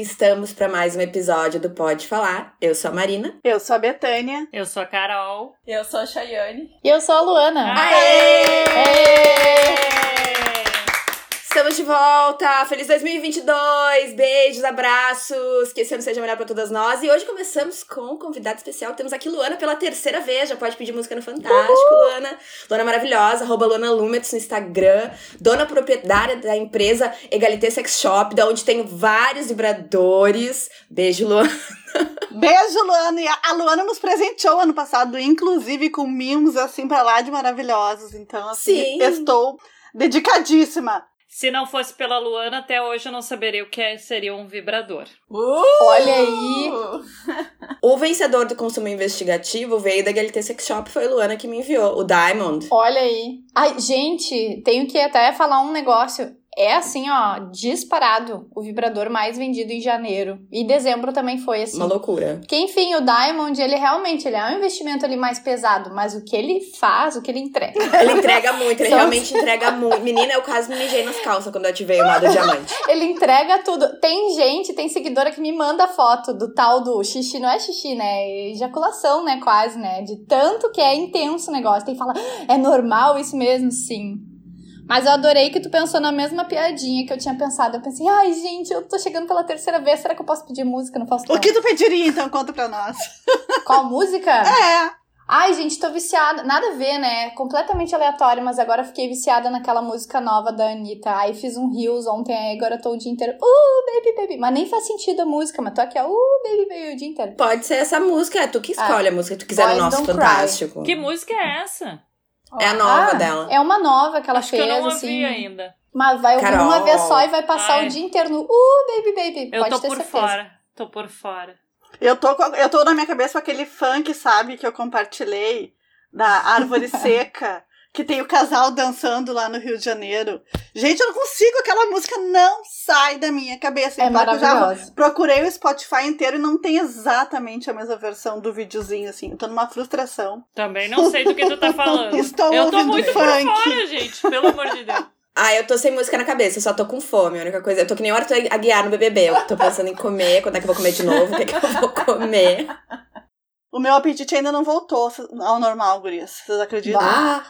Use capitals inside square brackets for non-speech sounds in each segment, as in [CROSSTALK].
aqui estamos para mais um episódio do Pode Falar. Eu sou a Marina. Eu sou a Betânia. Eu sou a Carol. Eu sou a Chayane. E eu sou a Luana. Aê! Aê! Estamos de volta! Feliz 2022! Beijos, abraços! Que esse ano seja melhor para todas nós. E hoje começamos com um convidado especial. Temos aqui Luana pela terceira vez. Já pode pedir música no Fantástico, Uhul. Luana. Luana maravilhosa, arroba Luana Lumets no Instagram. Dona proprietária da empresa Egalité Sex Shop, da onde tem vários vibradores. Beijo, Luana. Beijo, Luana. E a Luana nos presenteou ano passado, inclusive com mimos assim pra lá de maravilhosos. Então, assim, Sim. estou dedicadíssima. Se não fosse pela Luana, até hoje eu não saberia o que é- seria um vibrador. Uh! Olha aí. [LAUGHS] O vencedor do consumo investigativo veio da Egalité Sex Shop, foi a Luana que me enviou, o Diamond. Olha aí. Ai, gente, tenho que até falar um negócio. É assim, ó, disparado o vibrador mais vendido em janeiro. E dezembro também foi assim. Uma loucura. Porque, enfim, o Diamond, ele realmente ele é um investimento ali mais pesado, mas o que ele faz, o que ele entrega. [LAUGHS] Ele entrega muito, ele realmente entrega muito. Menina, eu quase me mijei nas calças quando eu ativei o modo diamante. [LAUGHS] Ele entrega tudo. Tem gente, tem seguidora que me manda foto do tal do xixi, não é xixi, né? É Ejaculação, né? Quase, né? De tanto que é intenso o negócio. Tem que falar, é normal isso mesmo? Sim. Mas eu adorei que tu pensou na mesma piadinha que eu tinha pensado. Eu pensei, ai, gente, eu tô chegando pela terceira vez, será que eu posso pedir música? Não posso O que tu pediria, então? Conta pra nós. [LAUGHS] Qual música? É. Ai, gente, tô viciada. Nada a ver, né? Completamente aleatório, mas agora eu fiquei viciada naquela música nova da Anitta. Aí fiz um Reels ontem, aí agora eu tô o dia inteiro. Uh, baby, baby. Mas nem faz sentido a música, mas tô aqui, ó. Uh, baby, baby, o dia inteiro. Pode ser essa música, é tu que escolhe a música que tu quiser Boys no nosso Don't Cry. Fantástico. Que música é essa? É a nova Ah, dela. É uma nova que ela Acho fez, que eu não ouvi assim. ainda. Mas vai ouvir Carol. uma vez só e vai passar Ai. o dia inteiro no Uh, baby, baby. Eu Pode tô ter por certeza. fora. Tô por fora. Eu tô, com- eu tô na minha cabeça com aquele funk, sabe, que eu compartilhei, da Árvore [LAUGHS] Seca, que tem o casal dançando lá no Rio de Janeiro. Gente, eu não consigo, aquela música não sai da minha cabeça. É Então, eu já maravilhosa. procurei o Spotify inteiro e não tem exatamente a mesma versão do videozinho, assim. Eu tô numa frustração. Também não sei do que tu tá [LAUGHS] falando. Estou eu tô muito funk. por fora, gente. Pelo amor de Deus. Ah, eu tô sem música na cabeça, eu só tô com fome. A única coisa. Eu tô que nem o Arthur Aguiar no BBB. Eu tô pensando em comer, quando é que eu vou comer de novo, o que é que eu vou comer. O meu apetite ainda não voltou ao normal, gurias. Vocês acreditam? Ah,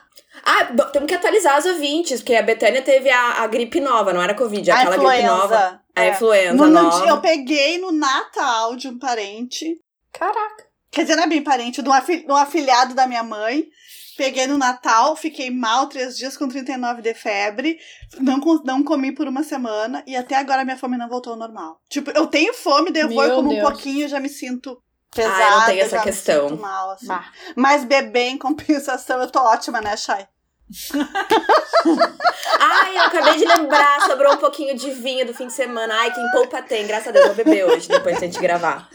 ah temos que atualizar os ouvintes, porque a Betânia teve a, a gripe nova, não era Covid, aquela gripe nova. A é. influenza No- no nova. dia- eu peguei no Natal de um parente. Caraca. Quer dizer, não é bem parente, de um, afi- de um afilhado da minha mãe. Peguei no Natal, fiquei mal três dias com 39 de febre. Não, não comi por uma semana e até agora minha fome não voltou ao normal. Tipo, eu tenho fome, daí eu vou como um Deus. pouquinho e já me sinto Ah, pesada. eu não tenho essa questão. mal, assim. Mas beber em compensação, eu tô ótima, né, Chay? [LAUGHS] Ai, eu acabei de lembrar, sobrou um pouquinho de vinho do fim de semana. Ai, quem poupa tem, graças a Deus, vou beber hoje, depois de a gente gravar.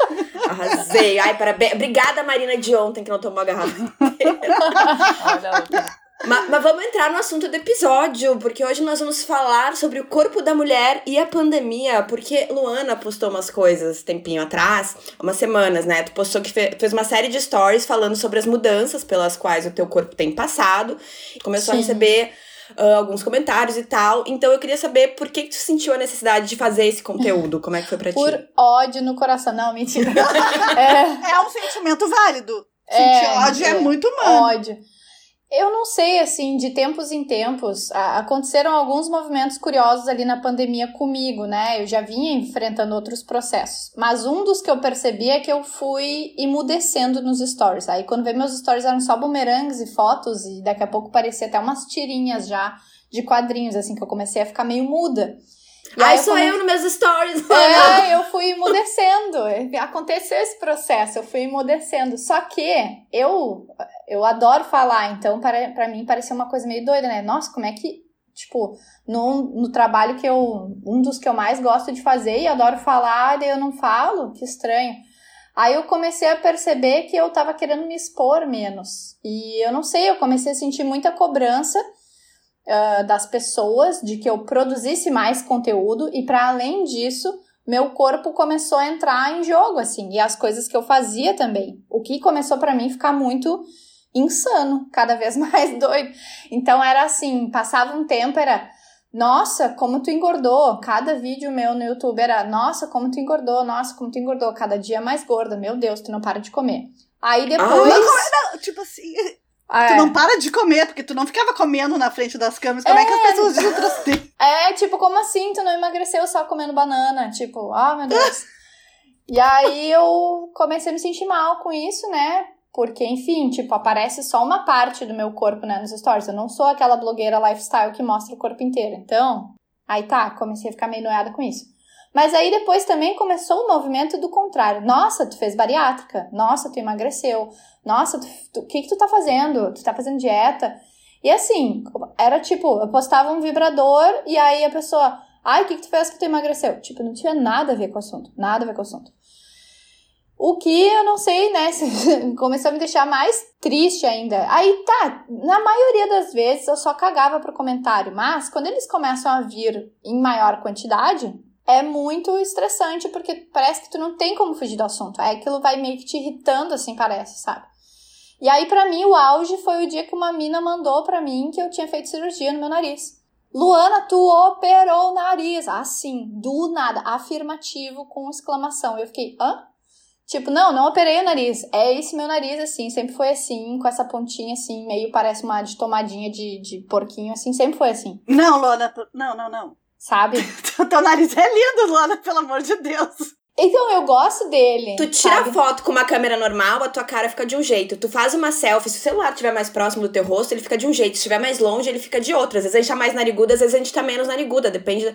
Arrasei. Ai, parabéns. Obrigada, Marina, de ontem, que não tomou a garrafa. [LAUGHS] Olha a outra. Ma- Mas, vamos entrar no assunto do episódio, porque hoje nós vamos falar sobre o corpo da mulher e a pandemia, porque Luana postou umas coisas tempinho atrás, umas semanas, né? Tu postou que fe- fez uma série de stories falando sobre as mudanças pelas quais o teu corpo tem passado, começou a Sim. receber ah, alguns comentários e tal. Então eu queria saber por que, que tu sentiu a necessidade de fazer esse conteúdo, como é que foi pra Por ti? ódio no coração. Não, mentira. [LAUGHS] é, É um sentimento válido. É, Sentir ódio é, é. muito humano. ódio. Eu não sei, assim, de tempos em tempos, aconteceram alguns movimentos curiosos ali na pandemia comigo, né? Eu já vinha enfrentando outros processos. Mas um dos que eu percebi é que eu fui emudecendo nos stories. Aí quando veio meus stories eram só bumerangues e fotos, e daqui a pouco parecia até umas tirinhas já de quadrinhos, assim, que eu comecei a ficar meio muda. E Ai, aí sou come- eu nos meus stories, é, [LAUGHS] eu fui emudecendo. Aconteceu esse processo, eu fui emudecendo. Só que eu eu adoro falar, então para, para mim pareceu uma coisa meio doida, né? Nossa, como é que, tipo, no, no trabalho que eu. Um dos que eu mais gosto de fazer e adoro falar, daí eu não falo, que estranho. Aí eu comecei a perceber que eu tava querendo me expor menos. E eu não sei, eu comecei a sentir muita cobrança ah, das pessoas de que eu produzisse mais conteúdo e para além disso, meu corpo começou a entrar em jogo assim, e as coisas que eu fazia também. O que começou para mim ficar muito insano, [LAUGHS] cada vez mais doido. Então era assim, passava um tempo era Nossa, como tu engordou. Cada vídeo meu no YouTube era, nossa, como tu engordou, nossa, como tu engordou. Cada dia mais gorda. Meu Deus, tu não para de comer. Aí depois. Não, tipo assim, Tu é. não para de comer, porque tu não ficava comendo na frente das câmeras. Como é, que as pessoas de outras [LAUGHS] têm? É, tipo, como assim? Tu não emagreceu só comendo banana? Tipo, ah, meu Deus. [LAUGHS] e aí eu comecei a me sentir mal com isso, né? Porque, enfim, tipo, aparece só uma parte do meu corpo, né, nos stories. Eu não sou aquela blogueira lifestyle que mostra o corpo inteiro. Então, aí tá, comecei a ficar meio noiada com isso. Mas aí depois também começou o movimento do contrário. Nossa, tu fez bariátrica. Nossa, tu emagreceu. Nossa, o que que tu tá fazendo? Tu tá fazendo dieta? E assim, era tipo, eu postava um vibrador e aí a pessoa, ai, o que, que tu fez que tu emagreceu? Tipo, não tinha nada a ver com o assunto, nada a ver com o assunto. O que eu não sei, né? [LAUGHS] Começou a me deixar mais triste ainda. Aí tá, na maioria das vezes eu só cagava pro comentário, mas quando eles começam a vir em maior quantidade, é muito estressante porque parece que tu não tem como fugir do assunto. Aí aquilo vai meio que te irritando, assim, parece, sabe? E aí, pra mim, o auge foi o dia que uma mina mandou pra mim que eu tinha feito cirurgia no meu nariz. Luana, tu operou o nariz. Ah, sim, do nada. Afirmativo com exclamação. Eu fiquei, hã? Tipo, não, não operei o nariz. É esse meu nariz, assim, sempre foi assim, com essa pontinha assim, meio parece uma de tomadinha de, de porquinho, assim, sempre foi assim, Não, Luana, tu- não, não, não. Sabe? [LAUGHS] Teu nariz é lindo, Luana, pelo amor de Deus. Então, eu gosto dele. Tu tira sabe? a foto com uma câmera normal, a tua cara fica de um jeito. Tu faz uma selfie, se o celular estiver mais próximo do teu rosto, ele fica de um jeito. Se estiver mais longe, ele fica de outro. Às vezes a gente tá mais nariguda, às vezes a gente tá menos nariguda. Depende. da-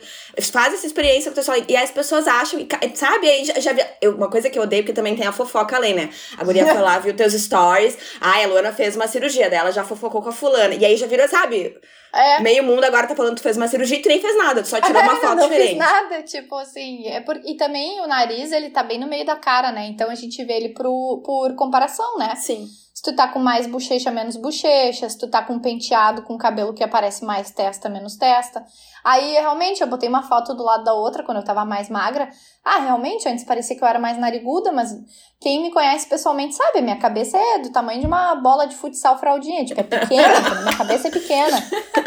Faz essa experiência com o pessoal. E aí as pessoas acham, e sabe? Aí já, já vi- eu- uma coisa que eu odeio, porque também tem a fofoca além, né? A guria foi lá, [LAUGHS] viu teus stories. Ai, a Luana fez uma cirurgia dela, já fofocou com a fulana. E aí já virou, sabe? É. Meio mundo agora tá falando que tu fez uma cirurgia e tu nem fez nada, tu só tirou [LAUGHS] uma foto não diferente. fiz nada, tipo assim, é por... e também o nariz, ele tá bem no meio da cara, né? Então a gente vê ele pro, por comparação, né? Sim. Se tu tá com mais bochecha, menos bochecha, se tu tá com penteado, com cabelo que aparece mais testa, menos testa. Aí, realmente, eu botei uma foto do lado da outra quando eu tava mais magra. Ah, realmente, antes parecia que eu era mais nariguda, mas quem me conhece pessoalmente sabe, minha cabeça é do tamanho de uma bola de futsal fraldinha, tipo, é pequena, [LAUGHS] minha cabeça é pequena,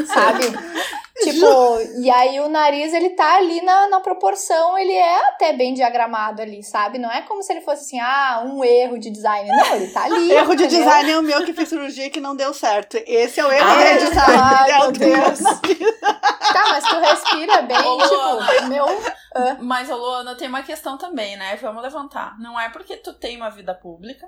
sabe? Tipo, e aí o nariz, ele tá ali na, na proporção, ele é até bem diagramado ali, sabe? Não é como se ele fosse assim, ah, um erro de design. Não, ele tá ali. [LAUGHS] Erro de entendeu? design é o meu que fez cirurgia que não deu certo. Esse é o erro Ai, de design. ai, [LAUGHS] é o meu Deus. Tá, mas tu respira bem, Ô, Luana. tipo, meu. Mas, ô, Luana, tem uma questão também, né? Vamos levantar. Não é porque tu tem uma vida pública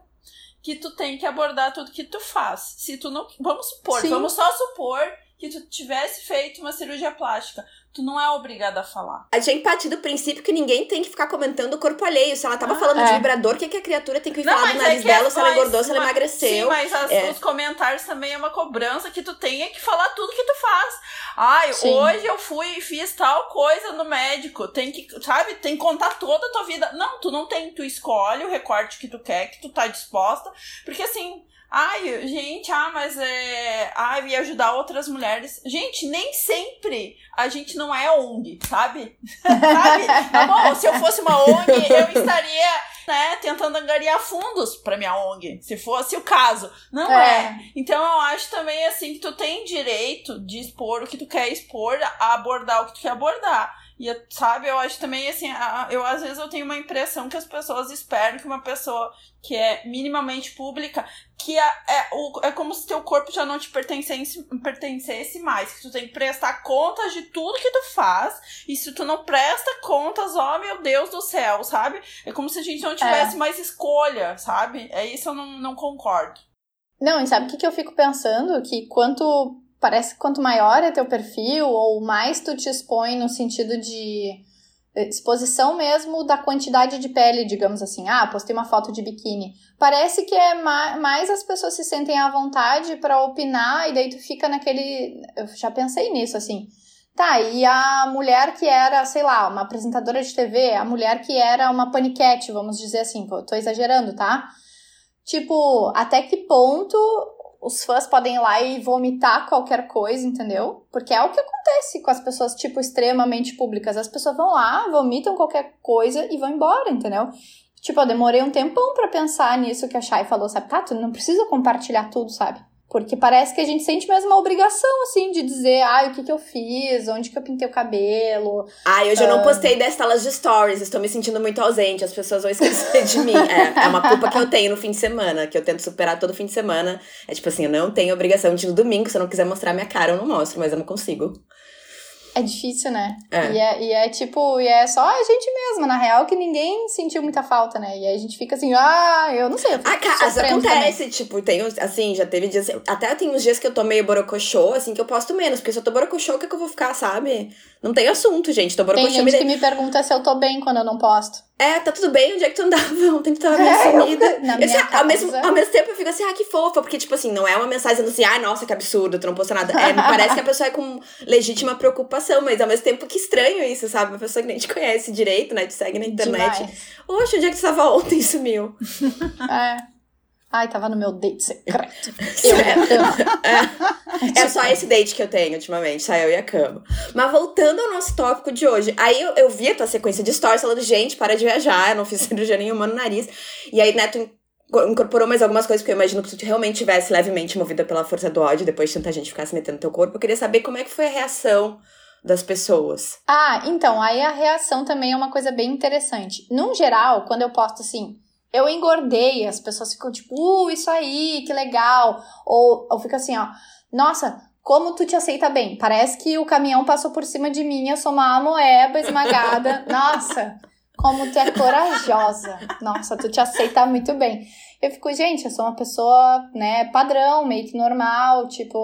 que tu tem que abordar tudo que tu faz. Se tu não. Vamos supor, Sim. vamos só supor que tu tivesse feito uma cirurgia plástica. Tu não é obrigada a falar. A gente partir do princípio que ninguém tem que ficar comentando o corpo alheio. Se ela tava Ah, falando é. de vibrador, o que, que a criatura tem que vir falar do nariz que dela, é se ela engordou, se ela emagreceu. Sim, mas as- É. os comentários também é uma cobrança que tu tenha que falar tudo que tu faz. Ai, Sim. hoje eu fui e fiz tal coisa no médico. Tem que, sabe, tem que contar toda a tua vida. Não, tu não tem, tu escolhe o recorte que tu quer, que tu tá disposta. Porque assim, ai, gente, ah, mas é. Ai, ia ajudar outras mulheres. Gente, nem sempre a gente não é ONG, sabe? [LAUGHS] sabe? Tá bom, se eu fosse uma ONG, eu estaria, né, tentando angariar fundos pra minha ONG, se fosse o caso. Não é. É. Então eu acho também assim que tu tem direito de expor o que tu quer expor, abordar o que tu quer abordar. E sabe, eu acho também assim, a- eu às vezes eu tenho uma impressão que as pessoas esperam que uma pessoa que é minimamente pública, que é, é, o, é como se teu corpo já não te pertencesse, pertencesse mais, que tu tem que prestar contas de tudo que tu faz, e se tu não presta contas, ó meu Deus do céu, sabe? É como se a gente não tivesse mais escolha, sabe? É isso eu não, não concordo. Não, e sabe o que, que eu fico pensando? Que quanto. Parece que quanto maior é teu perfil, ou mais tu te expõe no sentido de eh, exposição mesmo da quantidade de pele, digamos assim. Ah, postei uma foto de biquíni. Parece que é ma mais as pessoas se sentem à vontade pra opinar, e daí tu fica naquele. Eu já pensei nisso, assim. Tá, e a mulher que era, sei lá, uma apresentadora de TV, a mulher que era uma paniquete, vamos dizer assim, tô exagerando, tá? Tipo, até que ponto os fãs podem ir lá e vomitar qualquer coisa, entendeu? Porque é o que acontece com as pessoas, tipo, extremamente públicas. As pessoas vão lá, vomitam qualquer coisa e vão embora, entendeu? Tipo, eu demorei um tempão pra pensar nisso que a Shai falou, sabe? Tá, tu não precisa compartilhar tudo, sabe? Porque parece que a gente sente mesmo uma obrigação, assim, de dizer, ai, o que que eu fiz, onde que eu pintei o cabelo. Ai, hoje eu não postei 10 telas de stories, estou me sentindo muito ausente, as pessoas vão esquecer de mim. É, é uma culpa que eu tenho no fim de semana, que eu tento superar todo fim de semana. É tipo assim, eu não tenho obrigação de no domingo, se eu não quiser mostrar minha cara, eu não mostro, mas eu não consigo. É difícil, né? É. E, é, e é tipo, e é só a gente mesma, na real, que ninguém sentiu muita falta, né? E aí a gente fica assim, ah, eu não sei. Eu Ah, cara, sofrendo também. acontece, tipo, tem uns, assim, já teve dias, até tem uns dias que eu tô meio borocochô, assim, que eu posto menos, porque se eu tô borocochô, o que, é que eu vou ficar, sabe? Não tem assunto, gente, tô Tem borocochô, me gente de... que me pergunta se eu tô bem quando eu não posto. É, tá tudo bem, onde é que tu andava? [LAUGHS] Ontem tu tava meio É, eu- sumida. [LAUGHS] na Eu, minha assim, ao, mesmo, ao mesmo tempo eu fico assim, ah, que fofa, porque, tipo assim, não é uma mensagem dizendo assim, ai, nossa, que absurdo, tu não posta nada. É, parece que a [LAUGHS] pessoa é com legítima preocupação, mas ao mesmo tempo que estranho isso, sabe? Uma pessoa que nem te conhece direito, né? Te segue na internet. Demais. Oxe, onde é que tu tava ontem? Sumiu. É. Ai, tava no meu date secreto. [LAUGHS] É só esse date que eu tenho ultimamente, só eu e a cama. Mas voltando ao nosso tópico de hoje, aí eu, eu vi a tua sequência de stories falando, gente, para de viajar, eu não fiz [LAUGHS] cirurgia nenhuma no nariz. E aí, Neto inco- incorporou mais algumas coisas, porque eu imagino que tu realmente tivesse levemente movida pela força do ódio, depois de tanta gente ficar se metendo no teu corpo. Eu queria saber como é que foi a reação das pessoas. Ah, então, aí a reação também é uma coisa bem interessante. No geral, quando eu posto assim, eu engordei, as pessoas ficam tipo, uh, isso aí, que legal. Ou, ou fica assim, ó, nossa, como tu te aceita bem. Parece que o caminhão passou por cima de mim, eu sou uma amoeba esmagada. [LAUGHS] Nossa, como tu é corajosa. Nossa, tu te aceita muito bem. Eu fico, gente, eu sou uma pessoa, né, padrão, meio que normal, tipo,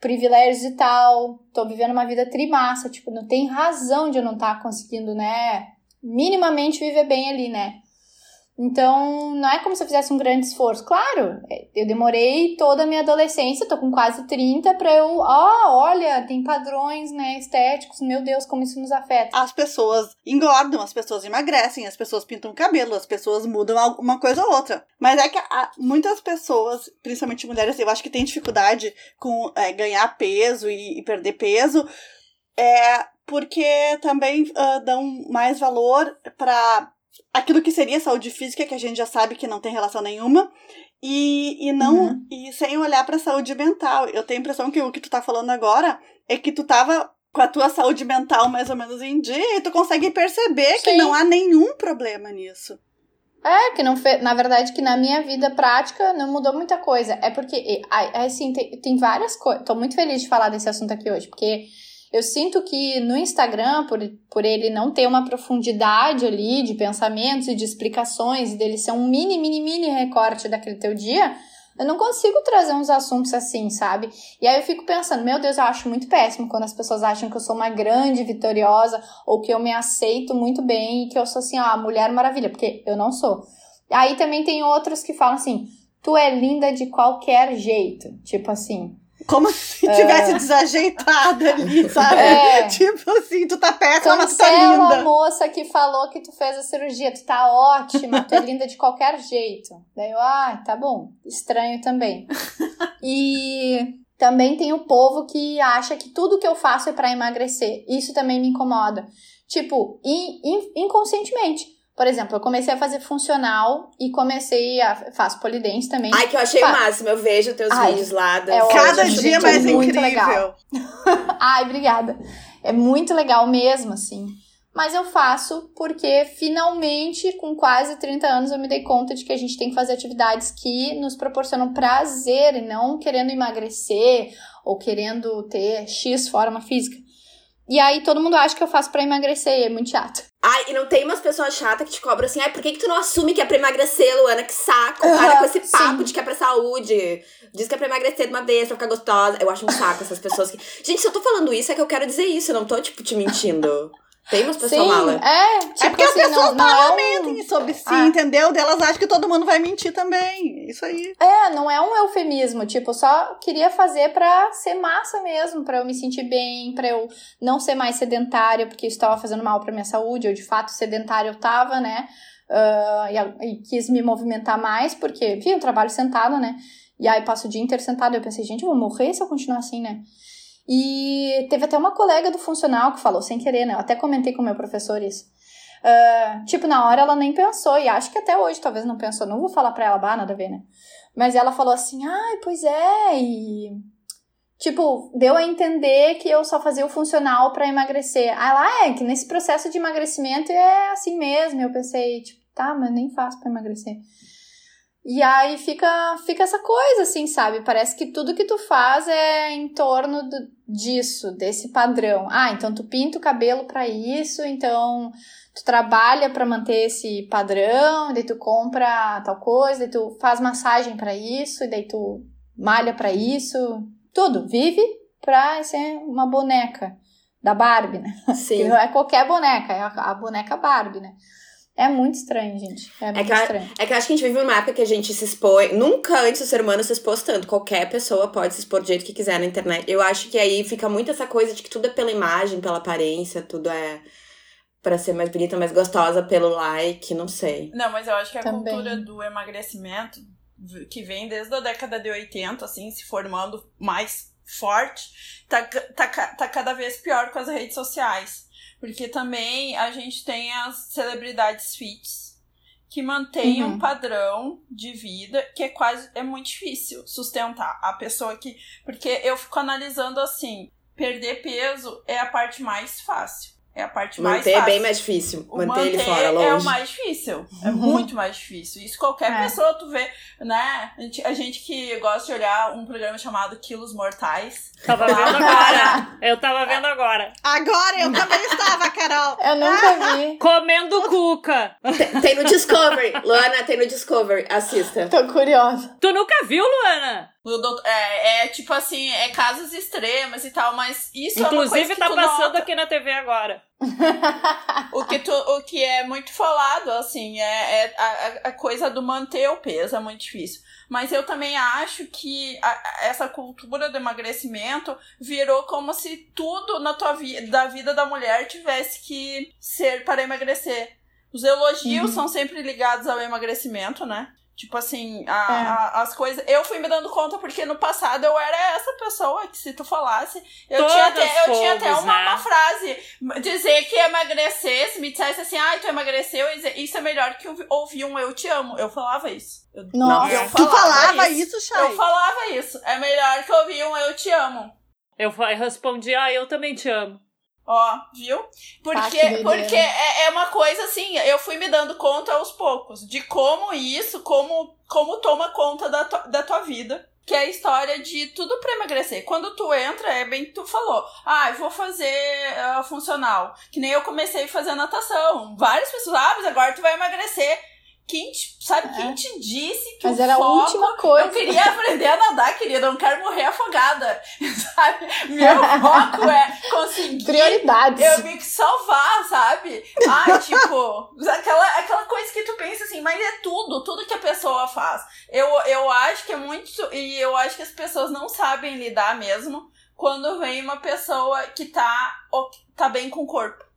privilégios e tal, tô vivendo uma vida trimassa, tipo, não tem razão de eu não estar conseguindo, né, minimamente viver bem ali, né? Então, não é como se eu fizesse um grande esforço. Claro, eu demorei toda a minha adolescência, tô com quase 30, pra eu, ó, olha, tem padrões, né, estéticos, meu Deus, como isso nos afeta. As pessoas engordam, as pessoas emagrecem, as pessoas pintam o cabelo, as pessoas mudam al- uma coisa ou outra. Mas é que muitas pessoas, principalmente mulheres, eu acho que têm dificuldade com é, ganhar peso e, e perder peso, é porque também ah, dão mais valor para aquilo que seria saúde física, que a gente já sabe que não tem relação nenhuma, e, e não Uhum. e sem olhar para saúde mental. Eu tenho a impressão que o que tu tá falando agora é que tu tava com a tua saúde mental mais ou menos em dia e tu consegue perceber que Sim. não há nenhum problema nisso. É, que não fez. Na verdade, que na minha vida prática não mudou muita coisa. É porque, ai, assim, tem, tem várias coisas. Tô muito feliz de falar desse assunto aqui hoje, porque eu sinto que no Instagram, por, por ele não ter uma profundidade ali de pensamentos e de explicações, dele ser um mini, mini, mini recorte daquele teu dia, eu não consigo trazer uns assuntos assim, sabe? E aí eu fico pensando, meu Deus, eu acho muito péssimo quando as pessoas acham que eu sou uma grande vitoriosa ou que eu me aceito muito bem e que eu sou assim, ó, a mulher maravilha, porque eu não sou. Aí também tem outros que falam assim, tu é linda de qualquer jeito, tipo assim. Como se tivesse desajeitada ali, [LAUGHS] sabe? É. Tipo assim, tu tá péssima, mas tu tá Cancela a linda. moça que falou que tu fez a cirurgia, tu tá ótima, tu é linda de qualquer jeito. Daí eu, ah, tá bom. Estranho também. E também tem o povo que acha que tudo que eu faço é pra emagrecer. Isso também me incomoda. Tipo, in- in- inconscientemente. Por exemplo, eu comecei a fazer funcional e comecei a. Faço polidense também. Ai, que eu achei Pá. o máximo. Eu vejo teus Ai, vídeos lá. das- é Cada dia é mais muito incrível. legal. [LAUGHS] Ai, obrigada. É muito legal mesmo, assim. Mas eu faço porque finalmente, com quase 30 anos, eu me dei conta de que a gente tem que fazer atividades que nos proporcionam prazer e não querendo emagrecer ou querendo ter X forma física. E aí todo mundo acha que eu faço pra emagrecer e é muito chato. Ai, e não tem umas pessoas chatas que te cobram assim, ai, por que, que tu não assume que é pra emagrecer, Luana? Que saco, para com esse Sim. papo de que é pra saúde. Diz que é pra emagrecer de uma vez, pra ficar gostosa. Eu acho um saco essas pessoas que. Gente, se eu tô falando isso, é que eu quero dizer isso, eu não tô, tipo, te mentindo. [LAUGHS] Tem umas pessoas Sim, mala. é, tipo É porque as assim, pessoas não, não é mentem sobre si, Ah. entendeu? Delas acham que todo mundo vai mentir também. Isso aí. É, não é um eufemismo, tipo, só queria fazer pra ser massa mesmo, pra eu me sentir bem, pra eu não ser mais sedentária, porque isso tava fazendo mal pra minha saúde, eu de fato sedentária eu tava, né? Ah, e, e quis me movimentar mais, porque, enfim, eu trabalho sentada, né? E aí passo o dia inteiro sentada, eu pensei, gente, eu vou morrer se eu continuar assim, né? E teve até uma colega do funcional que falou sem querer, né? Eu até comentei com o meu professor isso. Ah, tipo, na hora ela nem pensou, e acho que até hoje talvez não pensou, não vou falar pra ela, bah, nada a ver, né? Mas ela falou assim, ai, pois é, e. Tipo, deu a entender que eu só fazia o funcional pra emagrecer. Ah, lá é, que nesse processo de emagrecimento é assim mesmo. Eu pensei, tipo, tá, mas nem faço pra emagrecer. E aí fica, fica essa coisa, assim, sabe? Parece que tudo que tu faz é em torno do, disso, desse padrão. Ah, então tu pinta o cabelo para isso, então tu trabalha para manter esse padrão, daí tu compra tal coisa, daí tu faz massagem para isso, e daí tu malha para isso, tudo. Vive pra ser uma boneca da Barbie, né? Sim. [LAUGHS] Não é qualquer boneca, é a, a boneca Barbie, né? É muito estranho, gente. É muito que a- estranho. É que eu acho que a gente vive numa época que a gente se expõe. Nunca antes o ser humano se expôs tanto. Qualquer pessoa pode se expor do jeito que quiser na internet. Eu acho que aí fica muito essa coisa de que tudo é pela imagem, pela aparência, tudo é pra ser mais bonita, mais gostosa, pelo like, não sei. Não, mas eu acho que a Também. cultura do emagrecimento, que vem desde a década de 80, assim, se formando mais forte, tá, tá, tá cada vez pior com as redes sociais. Porque também a gente tem as celebridades fits que mantêm Uhum. um padrão de vida que é quase é muito difícil sustentar a pessoa que porque eu fico analisando assim perder peso é a parte mais fácil é a parte mais Manter é fácil bem mais difícil. o Manter, ele fora, é o longe. mais difícil. É muito mais difícil. Isso qualquer É. pessoa tu vê, né? A gente, a gente que gosta de olhar um programa chamado Quilos Mortais. Tava vendo agora. Eu tava vendo agora. Agora eu também estava, Carol. Eu nunca vi. Comendo cuca. Tem, tem no Discovery. Luana, tem no Discovery. Assista. Tô curiosa. Tu nunca viu, Luana? O doutor- é, é tipo assim, é casos extremas e tal, mas isso é uma Inclusive coisa que tá tu passando nota. aqui na TV agora. [LAUGHS] O que, tu, o que é muito falado, assim, é, é a, a coisa do manter o peso, é muito difícil. Mas eu também acho que a- essa cultura do emagrecimento virou como se tudo na tua vida, da vida da mulher tivesse que ser para emagrecer. Os elogios Uhum. são sempre ligados ao emagrecimento, né? Tipo assim, a- É. a- as coisas. Eu fui me dando conta porque no passado eu era essa pessoa que, se tu falasse, eu Todas tinha até, eu tinha até uma, né? uma frase. Dizer que emagrecer, se me dissesse assim, ai, tu emagreceu, isso é melhor que ouvi- ouvir um eu te amo. Eu falava isso. Eu, Nossa. eu Tu falava isso, Chay? Eu falava isso. É melhor que ouvir um eu te amo. Eu respondi, ah, eu também te amo. Ó, viu? Porque, que doideira. porque é, é uma coisa assim, eu fui me dando conta aos poucos de como isso, como, como toma conta da, tua- da tua vida. Que é a história de tudo pra emagrecer. Quando tu entra, é bem que tu falou. Ah, eu vou fazer ah, funcional. Que nem eu comecei a fazer natação. Várias pessoas, ah, mas agora tu vai emagrecer. Quem te, sabe, quem te disse que É. Mas era a última coisa. eu queria [LAUGHS] aprender a nadar, querida. Eu não quero morrer afogada. [LAUGHS] Sabe? Meu foco é conseguir. Prioridades. Eu que salvar, sabe? Ah, [LAUGHS] tipo, aquela, aquela coisa que tu pensa assim, mas é tudo, tudo que a pessoa faz. Eu, eu acho que é muito. E eu acho que as pessoas não sabem lidar mesmo quando vem uma pessoa que tá, tá bem com o corpo.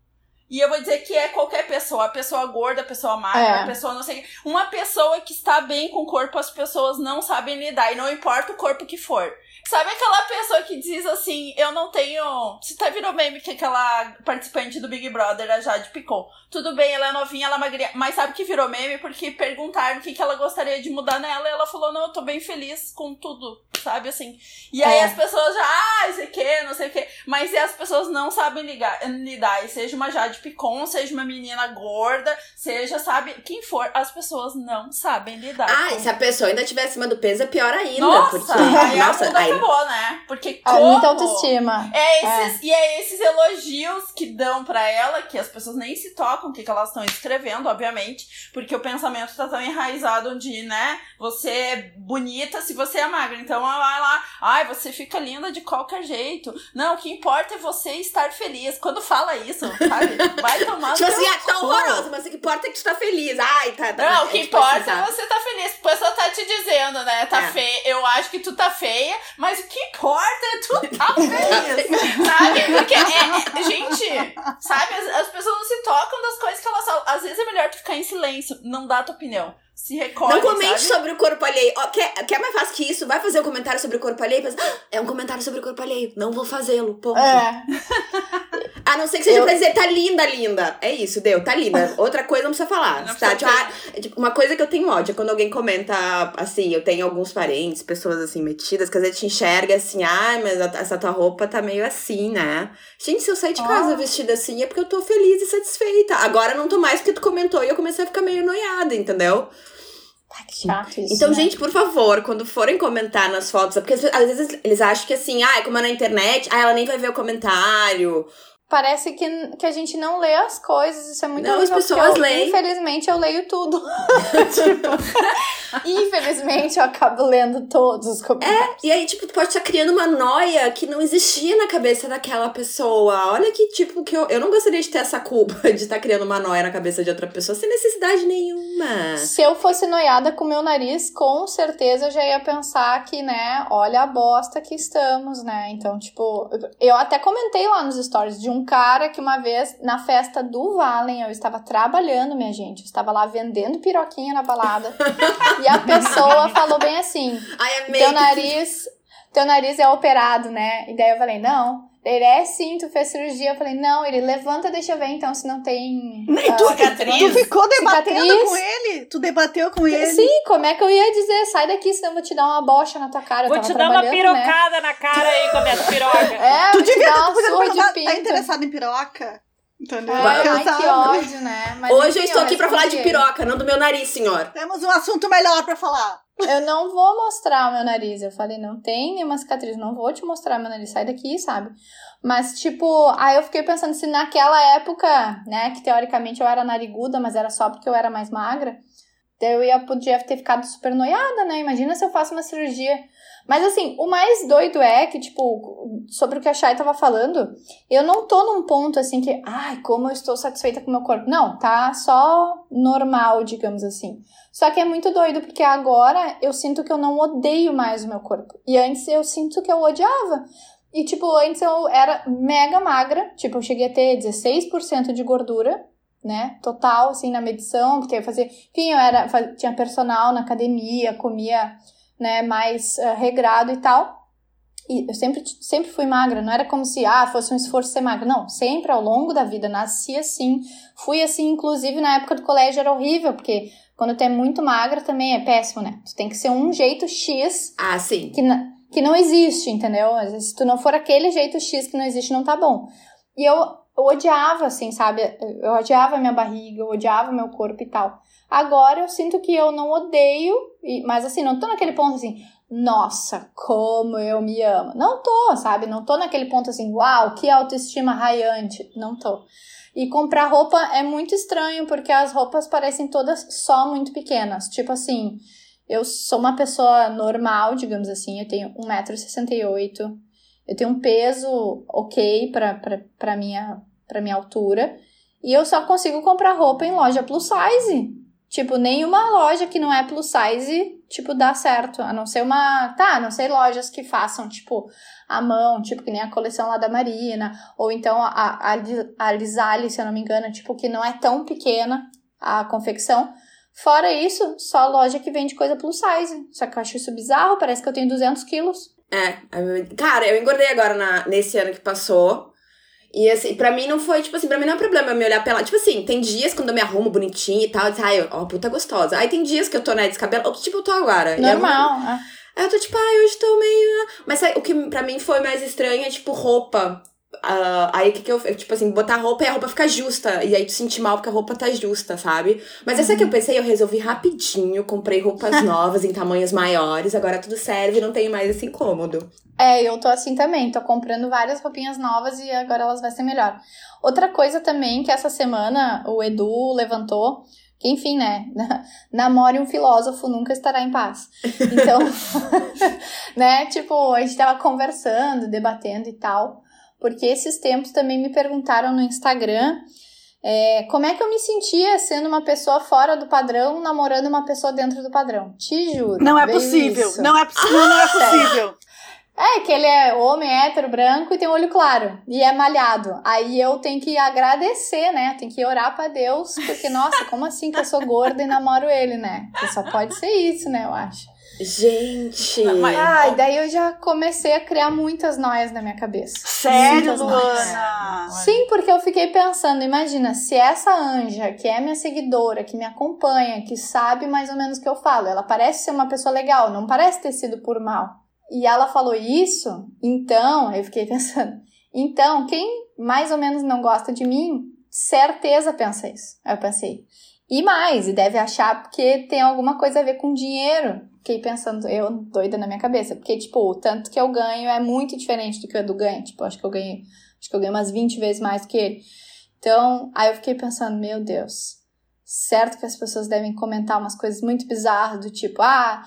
E eu vou dizer que é qualquer pessoa, a pessoa gorda, a pessoa magra, É. a pessoa não sei. Uma pessoa que está bem com o corpo, as pessoas não sabem lidar, e não importa o corpo que for. Sabe aquela pessoa que diz assim, eu não tenho. Se tá virou meme que aquela participante do Big Brother, a Jade Picon. Tudo bem, ela é novinha, ela é magrinha. Mas sabe que virou meme? Porque perguntaram o que, que ela gostaria de mudar nela e ela falou, não, eu tô bem feliz com tudo, sabe assim? E aí É. as pessoas já, ah, não sei que, não sei o que. Mas e as pessoas não sabem ligar, lidar. E seja uma Jade Picon, seja uma menina gorda, seja, sabe, quem for, as pessoas não sabem lidar. Ah, com e se a pessoa ainda estiver acima do peso, é pior ainda. nossa, porque, aí nossa, a aí, acabou, né? Porque É como... muita autoestima. É esses, E é esses elogios que dão pra ela, que as pessoas nem se tocam o que, que elas estão escrevendo, obviamente, porque o pensamento tá tão enraizado de, né, você é bonita se você é magra. Então ela vai lá, ai, você fica linda de qualquer jeito. Não, o que importa é você estar feliz. Quando fala isso, sabe? Vai [LAUGHS] tomar tipo no assim, ah, tá cu. horroroso, mas o que importa é que tu tá feliz. Ai, tá. tá Não, o que é importa é você tá feliz. A pessoa tá te dizendo, né? Tá É. feia. Eu acho que tu tá feia, mas o que importa é tu tá feliz. sabe? Porque, é, gente, sabe? As, as pessoas não se tocam das coisas que elas falam. Às vezes é melhor tu ficar em silêncio, não dá tua opinião. Se recolhe, Não comente sabe? sobre o corpo alheio. Ó, quer, quer mais fácil que isso? Vai fazer um comentário sobre o corpo alheio? e pensa, "Ah, é um comentário sobre o corpo alheio. Não vou fazê-lo. Ponto. É. [LAUGHS] A não ser que seja Eu- pra dizer, tá linda, linda. É isso, deu, tá linda. [LAUGHS] Outra coisa não precisa falar. Não tá? precisa Tipo, ah, tipo, uma coisa que eu tenho ódio é quando alguém comenta, assim, eu tenho alguns parentes, pessoas assim, metidas, que às vezes te enxerga assim, ai, mas a- essa tua roupa tá meio assim, né? Gente, se eu sair de casa Ah. vestida assim é porque eu tô feliz e satisfeita. Agora não tô mais porque tu comentou e eu comecei a ficar meio noiada, entendeu? Chato isso. Então, né? gente, por favor, quando forem comentar nas fotos, porque às às vezes eles acham que assim, ah, como é na internet, ah, ela nem vai ver o comentário. Parece que, que a gente não lê as coisas, isso é muito Não, as horrível, pessoas eu, leem. Infelizmente eu leio tudo. [LAUGHS] tipo, [LAUGHS] infelizmente eu acabo lendo todos os comentários. E aí, tipo, tu pode estar criando uma noia que não existia na cabeça daquela pessoa. Olha que, tipo, que eu, eu não gostaria de ter essa culpa [LAUGHS] de estar criando uma noia na cabeça de outra pessoa sem necessidade nenhuma. Se eu fosse noiada com meu nariz, com certeza eu já ia pensar que, né, olha a bosta que estamos, né? Então, tipo, eu até comentei lá nos stories de um cara que uma vez, na festa do Valen, eu estava trabalhando, minha gente. Eu estava lá vendendo piroquinha na balada. e a pessoa [LAUGHS] falou bem assim: teu nariz, teu nariz é operado, né? E daí eu falei, não. Ele é sim, tu fez cirurgia. Eu falei, não, ele levanta, deixa eu ver então se não tem. E ah, tu, cicatriz. tu ficou debatendo Cicatriz. com ele? Tu debateu com ele? Sim, como é que eu ia dizer? Sai daqui, senão eu vou te dar uma bocha na tua cara. Eu Vou tava te dar uma né? pirocada na cara aí com a minha piroca. É, Podia surra de perguntar, pinto. tá interessado em piroca? Entendeu? Ai, ai, Pensava. que ódio, né? Mas, Hoje eu estou aqui pra falar de piroca, não do meu nariz, senhor. Temos um assunto melhor pra falar. Eu não vou mostrar o meu nariz. Eu falei, não tem nenhuma cicatriz, não vou te mostrar meu nariz, sai daqui, sabe? Mas, tipo, aí eu fiquei pensando se naquela época, né, que teoricamente eu era nariguda, mas era só porque eu era mais magra, eu ia, podia ter ficado super noiada, né? Imagina se eu faço uma cirurgia. Mas, assim, o mais doido é que, tipo, sobre o que a Chay tava falando, eu não tô num ponto, assim, que, ai, como eu estou satisfeita com o meu corpo. Não, tá só normal, digamos assim. Só que é muito doido, porque agora eu sinto que eu não odeio mais o meu corpo. E antes eu sinto que eu odiava. E, tipo, antes eu era mega magra. Tipo, eu cheguei a ter 16% de gordura, né? Total, assim, na medição. Porque eu fazia... Enfim, eu era, tinha personal na academia, comia, né, mais eh, regrado e tal. E eu sempre, sempre fui magra. Não era como se, ah, fosse um esforço ser magra. Não, sempre ao longo da vida. Nasci assim. Fui assim, inclusive, na época do colégio era horrível. Porque quando tu é muito magra também é péssimo, né? Tu tem que ser um jeito X Ah, sim. que, que não existe, entendeu? Se tu não for aquele jeito X que não existe, não tá bom. E eu, eu odiava, assim, sabe? Eu odiava minha barriga, eu odiava meu corpo e tal. Agora eu sinto que eu não odeio, mas assim, não tô naquele ponto assim, nossa, como eu me amo. Não tô, sabe? Não tô naquele ponto assim, uau, que autoestima raiante. Não tô. E comprar roupa é muito estranho, porque as roupas parecem todas só muito pequenas. Tipo assim, eu sou uma pessoa normal, digamos assim, eu tenho 1,68m, eu tenho um peso ok pra, pra, pra, minha, pra minha altura, e eu só consigo comprar roupa em loja plus size. Tipo, nenhuma loja que não é plus size, tipo, dá certo. A não ser uma. Tá, a não ser lojas que façam, tipo, à mão, tipo, que nem a coleção lá da Marina. Ou então a, a, a Lisale, se eu não me engano, tipo, que não é tão pequena a confecção. Fora isso, só loja que vende coisa plus size. Só que eu acho isso bizarro, parece que eu tenho 200 quilos. É, cara, eu engordei agora na, nesse ano que passou. E assim, pra mim não foi, tipo assim, pra mim não é um problema me olhar pela. Tipo assim, tem dias quando eu me arrumo bonitinha e tal, eu disse, ai, ó, puta gostosa. Aí tem dias que eu tô, né, descabelo, tipo, eu tô agora. E Normal. é. Aí eu tô tipo, ai, hoje tô meio. Mas sabe, o que pra mim foi mais estranho é, tipo, roupa. Ah, aí o que, que eu Tipo assim, botar roupa e a roupa fica justa. E aí tu sentir mal porque a roupa tá justa, sabe? Mas essa que eu pensei, eu resolvi rapidinho. Comprei roupas [LAUGHS] novas em tamanhos maiores. Agora tudo serve não tenho mais esse incômodo. É, eu tô assim também, tô comprando várias roupinhas novas e agora elas vão ser melhor. Outra coisa também que essa semana o Edu levantou, que enfim, né, [LAUGHS] namore um filósofo nunca estará em paz. Então, [LAUGHS] né, tipo, a gente tava conversando, debatendo e tal, porque esses tempos também me perguntaram no Instagram é, como é que eu me sentia sendo uma pessoa fora do padrão, namorando uma pessoa dentro do padrão. Te juro. Não é possível. isso. Não é possível. Não é [LAUGHS] possível. É, que ele é homem, hétero, branco e tem olho claro. E é malhado. Aí eu tenho que agradecer, né? Tenho que orar pra Deus, porque, nossa, como assim que eu sou gorda e namoro ele, né? Porque só pode ser isso, né? Eu acho. Gente. Mas- Ai, daí eu já comecei a criar muitas noias na minha cabeça. Sério, Muitas noias. Luana? Sim, porque eu fiquei pensando, imagina, se essa anja, que é minha seguidora, que me acompanha, que sabe mais ou menos o que eu falo, ela parece ser uma pessoa legal, não parece ter sido por mal. E ela falou isso, então, eu fiquei [LAUGHS] pensando, então, quem mais ou menos não gosta de mim, certeza pensa isso. Aí eu pensei. E mais, e deve achar porque tem alguma coisa a ver com dinheiro. Fiquei pensando, eu doida na minha cabeça. Porque, tipo, o tanto que eu ganho é muito diferente do que o Edu ganha. Tipo, acho que eu ganho, acho que eu ganho umas 20 vezes mais do que ele. Então, aí eu fiquei pensando, meu Deus, certo que as pessoas devem comentar umas coisas muito bizarras, do tipo, ah,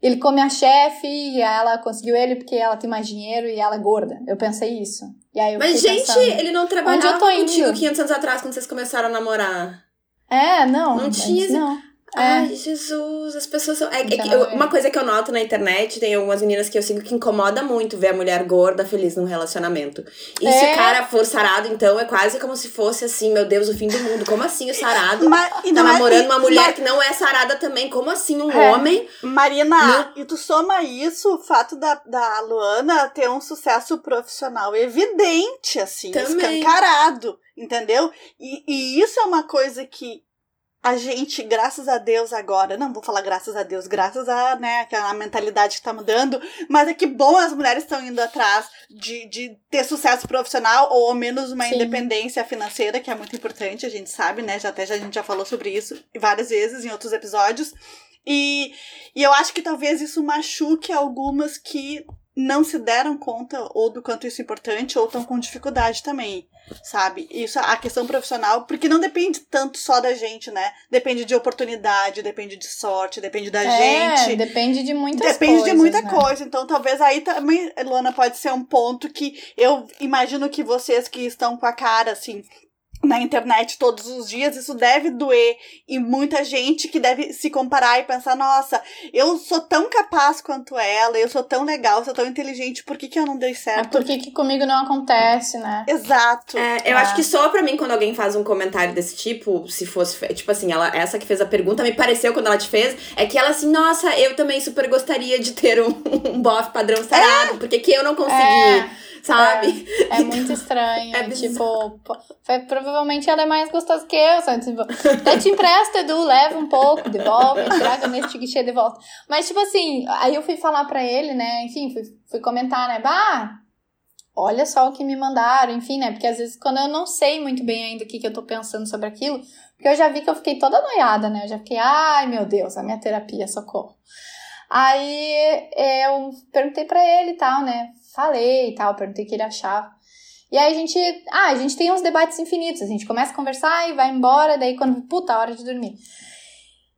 ele come a chefe e ela conseguiu ele porque ela tem mais dinheiro e ela é gorda. Eu pensei isso. E aí eu Mas, gente, pensando, ele não trabalhava indo? contigo 500 anos atrás, quando vocês começaram a namorar. É, não. Não tinha- Não. É. Ai, Jesus, as pessoas são. É, é Então, eu- é. uma coisa que eu noto na internet, tem algumas meninas que eu sigo que incomoda muito ver a mulher gorda feliz num relacionamento. E se É. o cara for sarado, então é quase como se fosse assim, meu Deus, o fim do mundo. Como assim o sarado? Ma- Tá é- namorando uma mulher que não é sarada também. Como assim um É. homem? Marina, e tu soma isso, o fato da, da Luana ter um sucesso profissional evidente, assim, Também. escancarado, entendeu? E, e isso é uma coisa que a gente, graças a Deus agora, não vou falar graças a Deus, graças a, né, aquela mentalidade que tá mudando, mas é que bom as mulheres estão indo atrás de, de ter sucesso profissional ou ao menos uma Sim. independência financeira, que é muito importante, a gente sabe, né, já até já, a gente já falou sobre isso várias vezes em outros episódios, e, e eu acho que talvez isso machuque algumas que não se deram conta ou do quanto isso é importante ou estão com dificuldade também, sabe? Isso a questão profissional, porque não depende tanto só da gente, né? Depende de oportunidade, depende de sorte, depende da É, gente. depende de muitas Depende coisas. de muita né? coisa. Então, talvez aí também, Luana, pode ser um ponto que eu imagino que vocês que estão com a cara, assim, na internet todos os dias, isso deve doer. E muita gente que deve se comparar e pensar: nossa, eu sou tão capaz quanto ela, eu sou tão legal, sou tão inteligente, por que, que eu não dei É certo? por que que comigo não acontece, né? Exato. É, eu Ah. acho que soa pra mim quando alguém faz um comentário desse tipo, se fosse, tipo assim, ela, essa que fez a pergunta me pareceu quando ela te fez, é que ela assim, nossa, eu também super gostaria de ter um, [LAUGHS] um bofe padrão sarado, porque que eu não consegui, É, sabe? É muito estranho. É tipo, foi- provavelmente ela é mais gostosa que eu. Sabe? Tipo, até te empresto, Edu, leva um pouco, devolve, traga nesse tiquichê de volta. Mas, tipo assim, aí eu fui falar pra ele, né? Enfim, fui, fui comentar, né? Bah, olha só o que me mandaram, enfim, né? Porque às vezes quando eu não sei muito bem ainda o que, que eu tô pensando sobre aquilo, porque eu já vi que eu fiquei toda noiada, né? Eu já fiquei, ai meu Deus, a minha terapia, socorro. Aí é, eu perguntei pra ele e tal, né? Falei e tal, perguntei o que ele achava. E aí a gente, ah, a gente tem uns debates infinitos, a gente começa a conversar e vai embora, daí quando, puta, hora de dormir.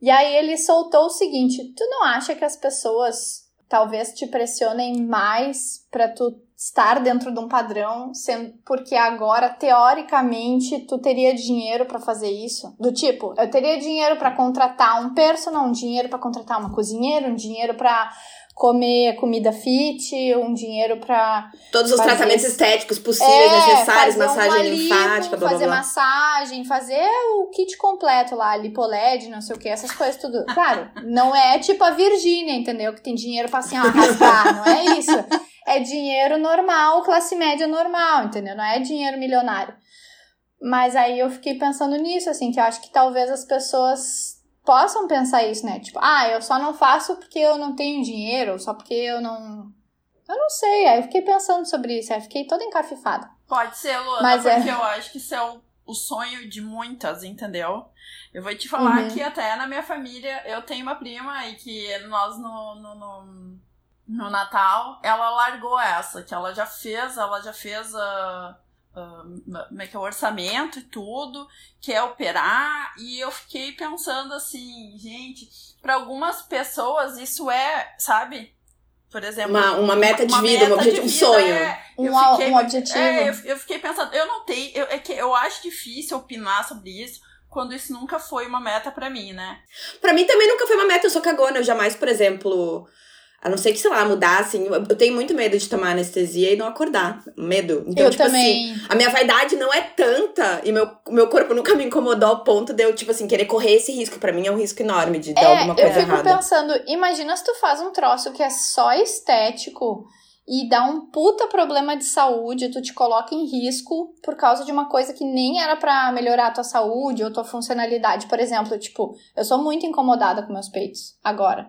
E aí ele soltou o seguinte, tu não acha que as pessoas talvez te pressionem mais pra tu estar dentro de um padrão, sendo porque agora teoricamente tu teria dinheiro pra fazer isso? Do tipo, eu teria dinheiro pra contratar um personal, um dinheiro pra contratar uma cozinheira, um dinheiro pra comer comida fit, um dinheiro pra Todos os Fazer tratamentos estéticos possíveis, necessários, fazer massagem lipo, linfática, blá blá fazer blá. massagem, fazer o kit completo lá, lipoled, não sei o que, essas coisas tudo. Claro, não é tipo a Virgínia, entendeu? Que tem dinheiro pra assim, ó, rasgar, não é isso. É dinheiro normal, classe média normal, entendeu? Não é dinheiro milionário. Mas aí eu fiquei pensando nisso, assim, que eu acho que talvez as pessoas possam pensar isso, né? Tipo, ah, eu só não faço porque eu não tenho dinheiro, só porque eu não. Eu não sei. Aí eu fiquei pensando sobre isso, aí eu fiquei toda encafifada. Pode ser, Luana, Mas é. porque eu acho que isso é o, o sonho de muitas, entendeu? Eu vou te falar Uhum. que até na minha família eu tenho uma prima e que nós no, no, no, no Natal, ela largou essa, que ela já fez, ela já fez a. a- como é que é o orçamento e tudo, quer operar, e eu fiquei pensando assim, gente, para algumas pessoas isso é, sabe? Por exemplo, Uma, uma meta de vida, um meta objetivo, um de vida, sonho. é. Um, fiquei- um objetivo. É, eu, eu fiquei pensando, eu não tenho, eu, é que eu acho difícil opinar sobre isso quando isso nunca foi uma meta pra mim, né? Pra mim também nunca foi uma meta, eu sou cagona. Eu jamais, por exemplo. A não ser que, sei lá, mudar, assim. Eu eu tenho muito medo de tomar anestesia e não acordar. Medo. Então, eu tipo também. assim, a minha vaidade não é tanta e meu, meu corpo nunca me incomodou ao ponto de eu, tipo assim, querer correr esse risco. Pra mim é um risco enorme de dar É, alguma eu coisa fico errada. pensando, imagina se tu faz um troço que é só estético e dá um puta problema de saúde, tu te coloca em risco por causa de uma coisa que nem era pra melhorar a tua saúde ou tua funcionalidade. Por exemplo, tipo, eu sou muito incomodada com meus peitos agora.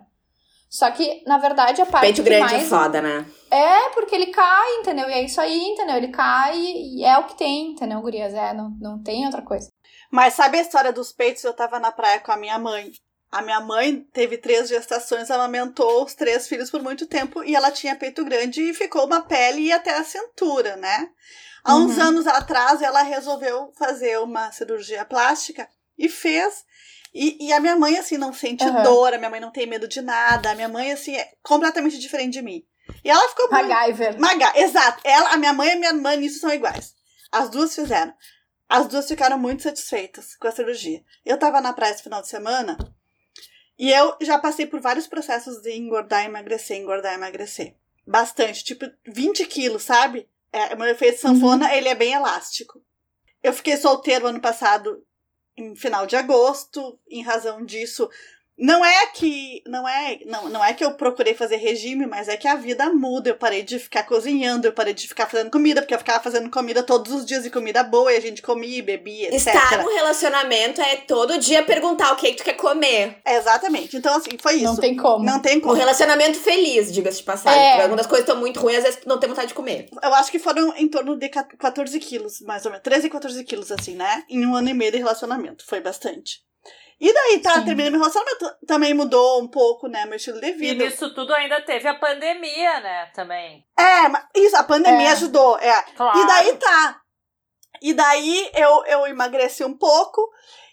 Só que, na verdade, a parte Peito grande mais é foda, né? É, porque ele cai, entendeu? E é isso aí, entendeu? Ele cai e é o que tem, entendeu, gurias? É, não, não tem outra coisa. Mas sabe a história dos peitos? Eu tava na praia com a minha mãe. A minha mãe teve três gestações, amamentou os três filhos por muito tempo e ela tinha peito grande e ficou uma pele e até a cintura, né? Há uns Uhum. anos atrás ela resolveu fazer uma cirurgia plástica e fez. E, e a minha mãe, assim, não sente Uhum. dor, a minha mãe não tem medo de nada, a minha mãe, assim, é completamente diferente de mim. E ela ficou muito MacGyver. Maga, exato. Ela, a minha mãe e a minha irmã nisso são iguais. As duas fizeram. As duas ficaram muito satisfeitas com a cirurgia. Eu tava na praia esse final de semana e eu já passei por vários processos de engordar, emagrecer, engordar, emagrecer. Bastante, tipo 20 quilos, sabe? É, o meu efeito sanfona, ele é bem elástico. Eu fiquei solteiro ano passado, em final de agosto, em razão disso. Não é que não é não, não é que eu procurei fazer regime, mas é que a vida muda. Eu parei de ficar cozinhando, eu parei de ficar fazendo comida, porque eu ficava fazendo comida todos os dias e comida boa, e a gente comia e bebia, etc. Estar no relacionamento é todo dia perguntar o que, que tu quer comer. Exatamente. Então, assim, foi isso. Não tem como. Não tem Um como. relacionamento feliz, diga-se de passagem. É. Porque Quando as coisas estão muito ruins, às vezes não tem vontade de comer. Eu acho que foram em torno de 14 quilos, mais ou menos. 13, 14 quilos, assim, né? Em um ano e meio de relacionamento. Foi bastante. E daí, tá, Sim. terminei meu relacionamento. Também mudou um pouco, né? Meu estilo de E vida. nisso tudo ainda teve a pandemia, né? Também. É, mas isso, a pandemia É. ajudou, é. Claro. E daí tá. E daí eu, eu emagreci um pouco.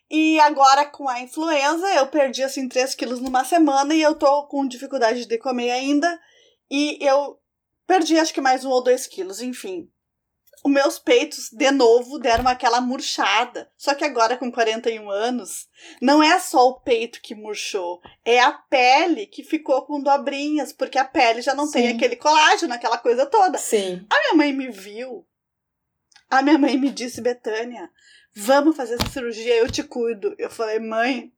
E agora com a influenza, eu perdi assim 3 quilos numa semana e eu tô com dificuldade de comer ainda. E eu perdi acho que mais um ou dois quilos, enfim. Os meus peitos, de novo, deram aquela murchada. Só que agora, com 41 anos, não é só o peito que murchou, é a pele que ficou com dobrinhas, porque a pele já não tem Sim. aquele colágeno, aquela coisa toda. Sim. A minha mãe me viu. A minha mãe me disse, Betânia, vamos fazer essa cirurgia, eu te cuido. Eu falei, mãe,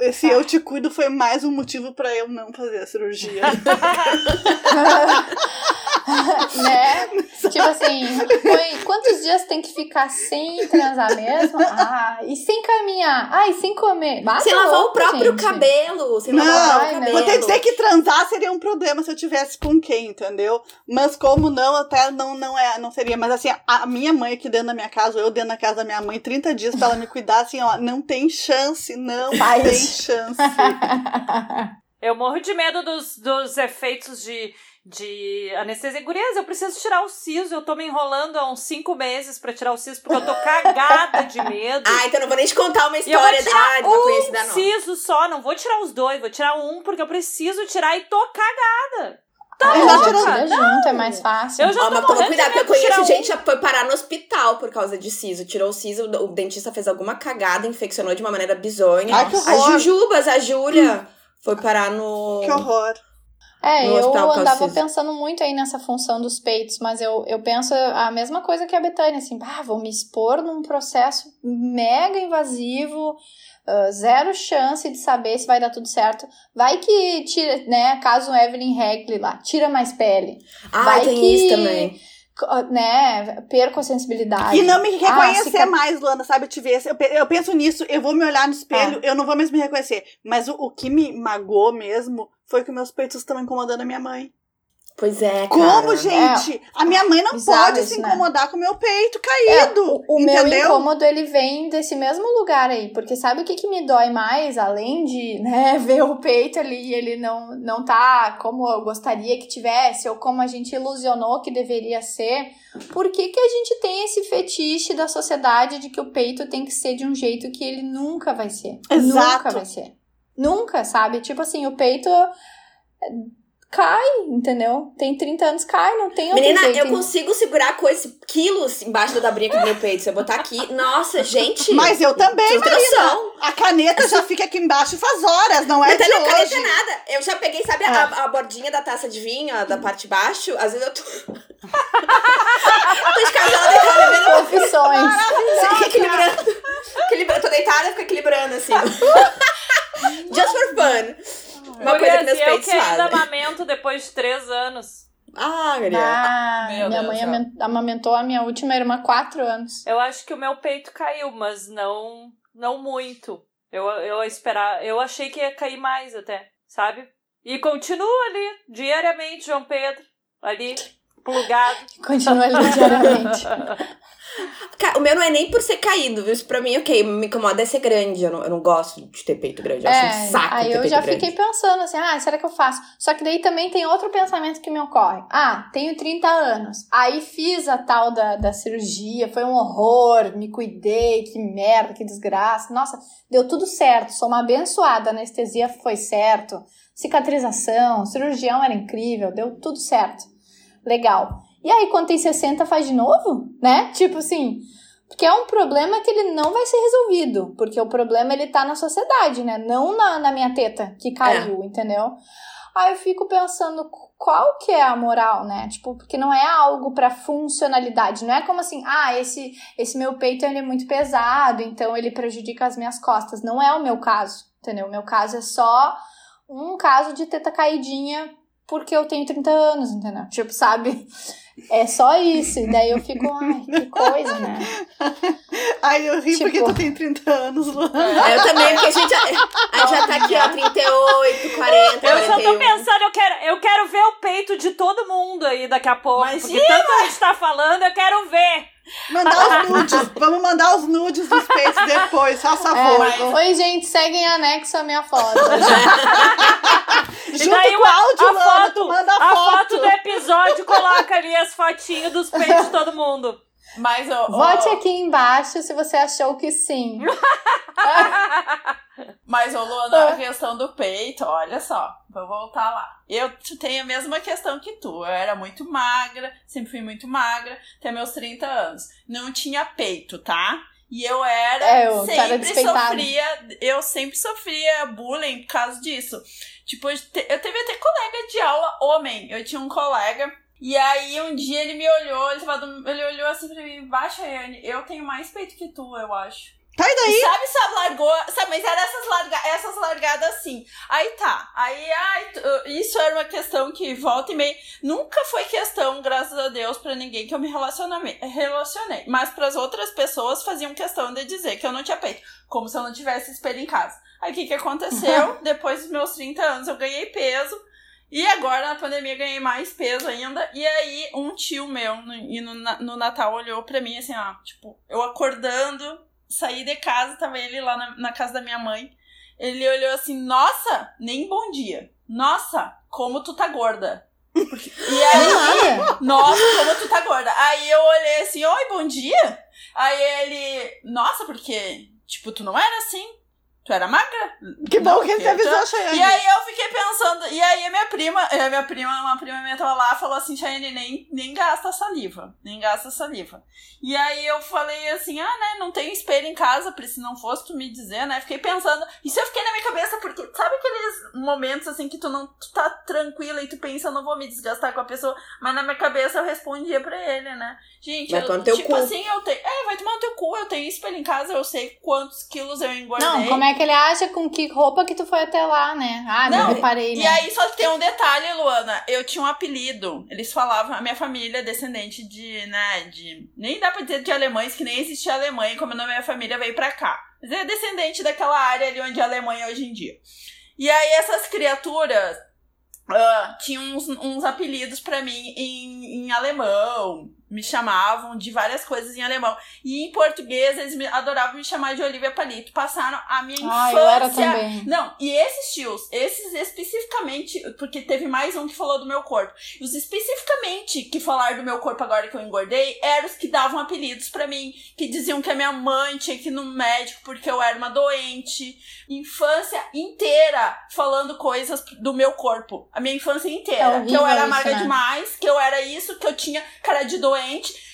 esse eu te cuido foi mais um motivo pra eu não fazer a cirurgia. [LAUGHS] [LAUGHS] né? Tipo assim, foi, quantos dias tem que ficar sem transar mesmo? Ah, e sem caminhar. Ah, e sem comer. Bata Sem lavar o próprio gente. cabelo. Sem Não, lavar o próprio ai, cabelo. Vou ter que dizer que transar seria um problema se eu tivesse com quem, entendeu? Mas como não, até não, não é, não seria. Mas assim, a minha mãe aqui dentro da minha casa, ou eu dentro da casa da minha mãe, 30 dias pra ela me cuidar, assim, ó, não tem chance, não Faz. tem chance. Eu morro de medo dos, dos efeitos de, de anestesia. Gurias, eu preciso tirar o siso. Eu tô me enrolando há uns cinco meses pra tirar o siso, porque eu tô [LAUGHS] cagada de medo. Ah, então não vou nem te contar uma eu vou história tirar ah, conhecida um siso só, não vou tirar os dois, vou tirar um, porque eu preciso tirar e tô cagada. Tá Eu já tirou- tira junto, é mais fácil. Eu já Ó, tô mas toma cuidado, porque eu conheço gente que já foi parar no hospital por causa de siso. Tirou o siso, o dentista fez alguma cagada, infeccionou de uma maneira bizonha. Ai, que As horror. jujubas, a Júlia, foi parar no. Que horror. É, eu andava pensando muito aí nessa função dos peitos, mas eu, eu penso a mesma coisa que a Betânia, assim, ah, vou me expor num processo mega invasivo, ah, zero chance de saber se vai dar tudo certo. Vai que tira, né, caso Evelyn Hagley lá, tira mais pele, Ah, vai tem que- isso também. né, perco a sensibilidade. E não me Ah, reconhecer cica- mais, Luana, sabe? Eu te ver. Eu, eu penso nisso, eu vou me olhar no espelho, eu não vou mais me reconhecer. Mas o, o que me magoou mesmo foi que meus peitos estão incomodando a minha mãe. Pois é, cara. Como, gente? A minha mãe não bizarro pode isso, se né? incomodar com o meu peito É, caído. o, o meu incômodo, ele vem desse mesmo lugar aí. Porque sabe o que, que me dói mais? Além de, né, [LAUGHS] ver o peito ali e ele não, não tá como eu gostaria que tivesse, ou como a gente ilusionou que deveria ser. Por que, que a gente tem esse fetiche da sociedade de que o peito tem que ser de um jeito que ele nunca vai ser? Exato. Nunca vai ser. Nunca, sabe? Tipo assim, o peito cai, entendeu? Tem 30 anos, cai, não tem outro Menina, jeito. eu consigo segurar coisa, quilos embaixo da dabrinha do meu peito. Se eu botar aqui, nossa, [LAUGHS] gente. Mas eu também, não Marina. A caneta já fica aqui embaixo faz horas, não é Não de tem na caneta hoje. nada. Eu já peguei, sabe, Ah. a, a bordinha da taça de vinho, a da parte de baixo? Às vezes eu tô. [LAUGHS] tô de casal deitada bebendo. Confissões. Fica equilibrando. Equilibra- tô deitada, fico equilibrando assim. [LAUGHS] [LAUGHS] Just for fun. Uma coisa que meus e eu peitos que ainda fazem. amamento depois de três anos. Ah, guria. Ah, minha Deus mãe amen- amamentou a minha última irmã há quatro anos. Eu acho que o meu peito caiu, mas não, não muito. Eu, eu esperar, eu achei que ia cair mais até, sabe? E continua ali, diariamente, João Pedro, ali, plugado. Continua ali diariamente. [LAUGHS] O meu não é nem por ser caído, viu? Isso pra mim, ok. Me incomoda é ser grande. Eu não, eu não gosto de ter peito grande. Eu acho um saco aí eu já grande. fiquei pensando assim, ah, será que eu faço? Só que daí também tem outro pensamento que me ocorre. Ah, tenho 30 anos. Aí fiz a tal da, da cirurgia, foi um horror, me cuidei, que merda, que desgraça. Nossa, deu tudo certo, sou uma abençoada, a anestesia foi certo, cicatrização, cirurgião era incrível, deu tudo certo. Legal. E aí, quando tem 60, faz de novo? Né? Tipo assim, porque é um problema que ele não vai ser resolvido. Porque o problema ele tá na sociedade, né? Não na, na minha teta que caiu, entendeu? Aí eu fico pensando qual que é a moral, né? Tipo, porque não é algo pra funcionalidade. Não é como assim, ah, esse, esse meu peito ele é muito pesado, então ele prejudica as minhas costas. Não é o meu caso, entendeu? O meu caso é só um caso de teta caidinha porque eu tenho 30 anos, entendeu? Tipo, sabe? É só isso. E daí eu fico, ai, que coisa, né? [LAUGHS] Ai, eu ri porque Tipo- tu tem 30 anos, Luana. É, Eu também, porque a gente, já- a gente já tá aqui, ó, 38, 40, Eu só tô 41. pensando, eu quero, eu quero ver o peito de todo mundo aí daqui a pouco. Mas porque tanto a gente tá falando, eu quero ver. Mandar [LAUGHS] os nudes. Vamos mandar os nudes dos peitos depois, faça É, favor. Oi, gente, segue em anexo a minha foto. [LAUGHS] Junto daí com o áudio, a foto, manda a a foto. foto do episódio coloca ali as fotinhos dos peitos de todo mundo. Mas, Vote aqui embaixo se você achou que sim. [LAUGHS] mas, ô, Luana, a questão do peito, olha só, vou voltar lá. Eu tenho a mesma questão que tu. Eu era muito magra, sempre fui muito magra, até meus 30 anos. Não tinha peito, tá? E eu era, É, eu sempre sofria, eu sempre sofria bullying por causa disso. Tipo, eu te- eu teve até colega de aula homem. Eu tinha um colega e aí um dia ele me olhou, ele, tava ele olhou assim pra mim, baixa, Yane, eu tenho mais peito que tu, eu acho. Tá e daí? Sabe, sabe, largou. Sabe, mas era essas, larga, essas largadas assim. Aí tá. Aí, ai, isso era uma questão que volta e meia. Nunca foi questão, graças a Deus, pra ninguém que eu me relacionei. Mas pras outras pessoas faziam questão de dizer que eu não tinha peito. Como se eu não tivesse espelho em casa. Aí o que, que aconteceu? [LAUGHS] Depois dos meus 30 anos, eu ganhei peso. E agora, na pandemia, ganhei mais peso ainda. E aí, um tio meu, no, e no, no Natal, olhou pra mim assim, ó, tipo, eu acordando, saí de casa, tava ele lá na, na casa da minha mãe. Ele olhou assim, nossa, nem bom dia. Nossa, como tu tá gorda. E aí, Nada. nossa, como tu tá gorda. Aí eu olhei assim, oi, bom dia. Aí ele, nossa, porque, tipo, tu não era assim. Tu era magra. Que bom Não, que ele te eu tô- avisou, Chayane. e aí eu fiquei pensando, e aí a minha prima, a minha prima, uma prima minha tava lá, falou assim, Chayane, nem, nem gasta saliva, nem gasta saliva. E aí eu falei assim, ah, né, não tem espelho em casa, porque se não fosse tu me dizer, né, fiquei pensando, isso eu fiquei na minha cabeça, porque sabe aqueles momentos assim que tu não tu tá tranquila e tu pensa, eu não vou me desgastar com a pessoa, mas na minha cabeça eu respondia pra ele, né, gente, Vai eu, teu tipo cu. assim, eu tenho, é, vai tomar no teu cu, eu tenho espelho em casa, eu sei quantos quilos eu engordei. Não, como é que ele acha com que roupa que tu foi até lá, né? Ah, não, Não, reparei, E né? aí, só tem um detalhe, Luana. Eu tinha um apelido. Eles falavam, a minha família é descendente de, né, de. Nem dá pra dizer de alemães, que nem existia Alemanha, como a minha família veio pra cá. Mas é descendente daquela área ali onde é a Alemanha hoje em dia. E aí, essas criaturas ah, tinham uns, uns apelidos pra mim em, em alemão. Me chamavam de várias coisas em alemão. E em português eles me, adoravam me chamar de Olivia Palito. Passaram a minha Ah, infância. eu era também. Não, e esses tios, esses especificamente, porque teve mais um que falou do meu corpo. Os especificamente que falaram do meu corpo agora que eu engordei, eram os que davam apelidos pra mim, que diziam que a minha mãe tinha que ir no médico porque eu era uma doente. Infância inteira falando coisas do meu corpo. A minha infância inteira. É que eu era amarga né? demais, que eu era isso, que eu tinha cara de doente.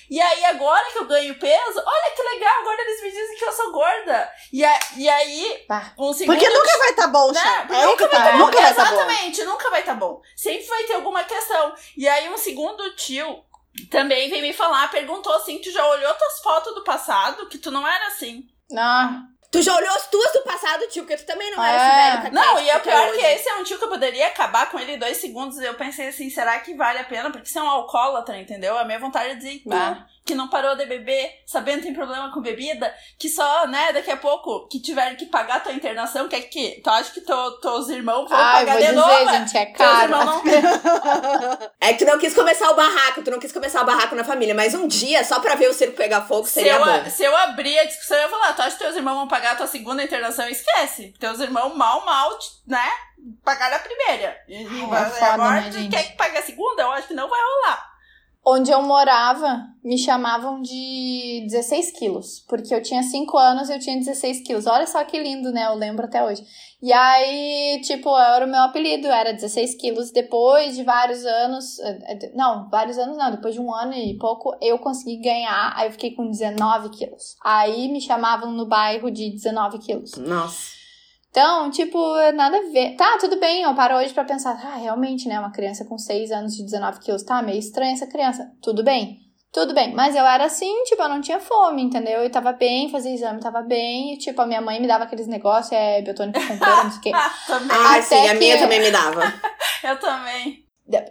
E aí, agora que eu ganho peso, olha que legal, agora eles me dizem que eu sou gorda. E, a, e aí, um segundo. Porque nunca vai estar bom, Né? Porque É nunca tá. vai tá bom. Nunca vai estar bom. Exatamente, nunca vai estar bom. Sempre vai ter alguma questão. E aí, um segundo tio também veio me falar, perguntou assim: tu já olhou tuas fotos do passado? Que tu não era assim. Ah, Tu já olhou as tuas do passado, tio, porque tu também não era É. esse velho Não, e é tu pior hoje. que esse é um tio que eu poderia acabar com ele em dois segundos. Eu pensei assim, será que vale a pena? Porque você é um alcoólatra, entendeu? A minha vontade é dizer, Bah. Que não parou de beber, sabendo que tem problema com bebida, que só, né, daqui a pouco, que tiver que pagar tua internação, quer que, tu acha que teu, teus irmãos vão Ai, pagar vou de dizer, novo? gente, é caro. não [LAUGHS] É que tu não quis começar o barraco, tu não quis começar o barraco na família, mas um dia, só pra ver o circo pegar fogo, Se seria eu, bom. se eu abrir a discussão, eu ia falar, tu acha que teus irmãos vão pagar a tua segunda internação? Esquece. Teus irmãos mal, mal, né? Pagaram a primeira. E, e é foda, agora né, tu gente? quer que pague a segunda? Eu acho que não vai rolar. Onde eu morava, me chamavam de 16 quilos. Porque eu tinha 5 anos e eu tinha 16 quilos. Olha só que lindo, né? Eu lembro até hoje. E aí, tipo, era o meu apelido, era 16 quilos. Depois de vários anos. eh, eh, Não, vários anos não. Depois de um ano e pouco, eu consegui ganhar. Aí eu fiquei com 19 quilos. Aí me chamavam no bairro de 19 quilos. Nossa. Então, tipo, nada a ver. Tá, tudo bem, eu paro hoje pra pensar, ah, realmente, né, uma criança com 6 anos de 19 quilos, tá, meio estranha essa criança. Tudo bem, tudo bem. Mas eu era assim, tipo, eu não tinha fome, entendeu? Eu tava bem, fazia exame, tava bem, e tipo, a minha mãe me dava aqueles negócios, é, biotônico com não sei o quê. [LAUGHS] Ah, também. Ah, Até sim, a minha que- também me dava. [LAUGHS] Eu também.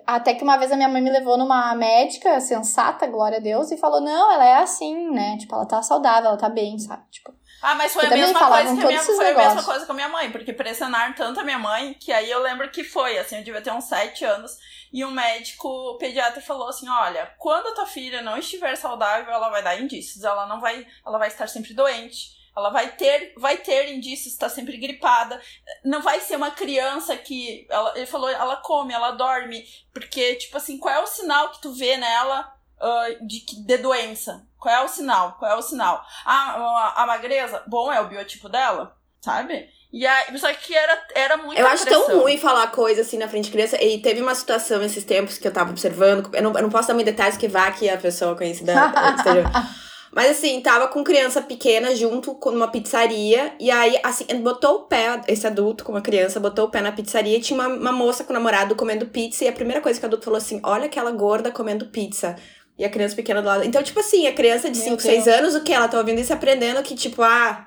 Até que uma vez a minha mãe me levou numa médica sensata, glória a Deus, e falou, não, ela é assim, né, tipo, ela tá saudável, ela tá bem, sabe, tipo... Ah, mas foi a mesma coisa que a minha, foi a mesma coisa com a minha mãe, porque pressionaram tanto a minha mãe que aí eu lembro que foi, assim, eu devia ter uns sete anos, e um médico pediatra falou assim: olha, quando a tua filha não estiver saudável, ela vai dar indícios, ela não vai, ela vai estar sempre doente. Ela vai ter, vai ter indícios, tá sempre gripada. Não vai ser uma criança que. Ela, ele falou, ela come, ela dorme. Porque, tipo assim, qual é o sinal que tu vê nela ah, de, de doença? Qual é o sinal? Qual é o sinal? A, a, a magreza, bom, é o biotipo dela, sabe? E aí, só que era, era muito Eu acho tão ruim falar coisa assim na frente de criança. E teve uma situação esses tempos que eu tava observando. Eu não, eu não posso dar muito detalhes que vá que a pessoa conhecida esteja. [LAUGHS] Mas assim, tava com criança pequena junto com uma pizzaria. E aí, assim, botou o pé, esse adulto com uma criança, botou o pé na pizzaria e tinha uma, uma moça com o namorado comendo pizza. E a primeira coisa que o adulto falou assim: olha aquela gorda comendo pizza. E a criança pequena do lado. Então, tipo assim, a criança de Meu 5, 6 Deus. anos, o que? Ela tá ouvindo isso aprendendo que, tipo, ah,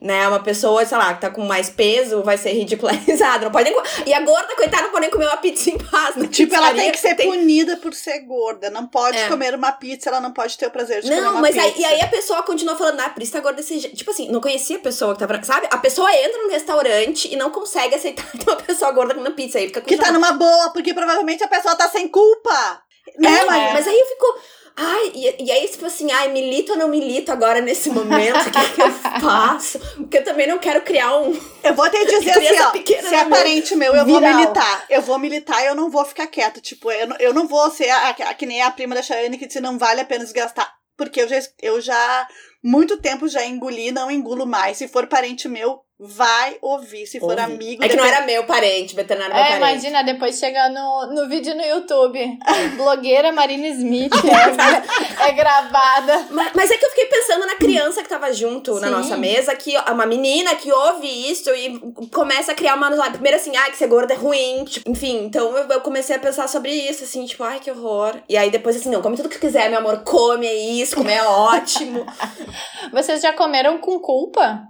né, uma pessoa, sei lá, que tá com mais peso vai ser ridicularizada. Não pode nem. E a gorda, coitada, não pode nem comer uma pizza em paz. Na Tipo, ela tem que ser punida por ser gorda. Não pode É. comer uma pizza, ela não pode ter o prazer de comer Não, uma mas pizza. aí, e aí a pessoa continua falando, ah, por isso tá gorda desse jeito. Tipo assim, não conhecia a pessoa que tava. Sabe? A pessoa entra num restaurante e não consegue aceitar [LAUGHS] uma pessoa gorda comendo pizza. Aí fica Que tá numa boa, porque provavelmente a pessoa tá sem culpa. Né, É, Maria? mas aí eu fico. Ai, e, e aí, tipo assim, ai, milito ou não milito agora nesse momento? O que, que eu [LAUGHS] faço? Porque eu também não quero criar um. Eu vou te dizer assim, ó. Se é parente meu, eu vou Viral. militar. Eu vou militar e eu não vou ficar quieta. Tipo, eu, não- eu não vou ser a, a- que nem a prima da Chayane que disse não vale a pena desgastar. Porque eu já, eu já, muito tempo já engoli, não engulo mais. Se for parente meu, vai ouvir. Se for Ouvi. amigo, É que não era meu parente, veterinário meu É, parente. imagina, depois chega no, no vídeo no YouTube. Blogueira Marina Smith é, [LAUGHS] é gravada. Mas, mas é que eu fiquei pensando na criança que tava junto na Sim. nossa mesa, que uma menina que ouve isso e começa a criar uma. Primeiro assim, ai, que ser gorda é ruim. tipo, enfim, então eu, eu comecei a pensar sobre isso, assim, tipo, ai, que horror. E aí depois assim, não, come tudo que quiser, meu amor, come, é isso, comer é ótimo. [LAUGHS] Vocês já comeram com culpa?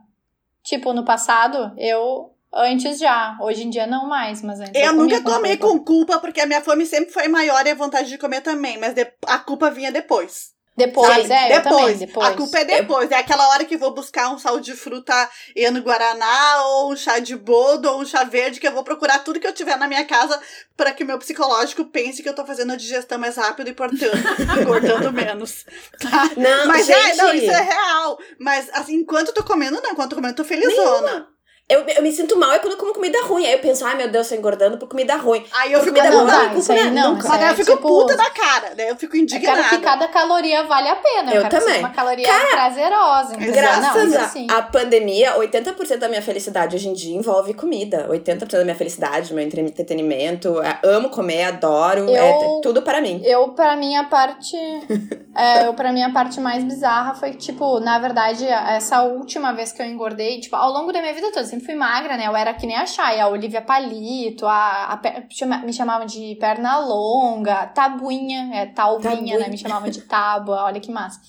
Tipo, no passado, eu antes já. Hoje em dia não mais, mas antes. Eu comia nunca comi culpa. com culpa, porque a minha fome sempre foi maior e a vontade de comer também. Mas a culpa vinha depois. Depois, Sabe? é, eu depois. também, depois. A culpa é depois. É aquela hora que vou buscar um sal de fruta eno guaraná, ou um chá de boldo, ou um chá verde, que eu vou procurar tudo que eu tiver na minha casa para que o meu psicológico pense que eu tô fazendo a digestão mais rápido e, portanto, [LAUGHS] engordando menos. Tá? Não, Mas gente, é, não, isso é real. Mas assim, enquanto eu tô comendo, não. Enquanto eu tô comendo, eu tô felizona. Eu, eu me sinto mal é quando eu como comida ruim. Aí eu penso, ai meu Deus, tô engordando por comida ruim. Aí eu Por fico comida não, ruim, tá, não, isso aí não, isso Mas daí é eu fico tipo- puta da cara, daí eu fico Eu indignada. quero que cada caloria vale a pena. Eu seja também. uma caloria prazerosa, entendeu? Graças não, à assim, à pandemia, 80% da minha felicidade hoje em dia envolve comida. 80% da minha felicidade, do meu entretenimento. É, Amo comer, adoro. É Eu- t- tudo para mim. Eu, pra mim, a parte. [LAUGHS] é, eu, pra mim, a parte mais bizarra foi que, tipo, na verdade, essa última vez que eu engordei, tipo, ao longo da minha vida toda, eu sempre fui magra, né? Eu era que nem a Chay, a Olivia Palito, a, a me chamavam de perna longa, tabuinha, é talvinha, Tabuinha. né? Me chamavam de tábua, [LAUGHS] olha que massa.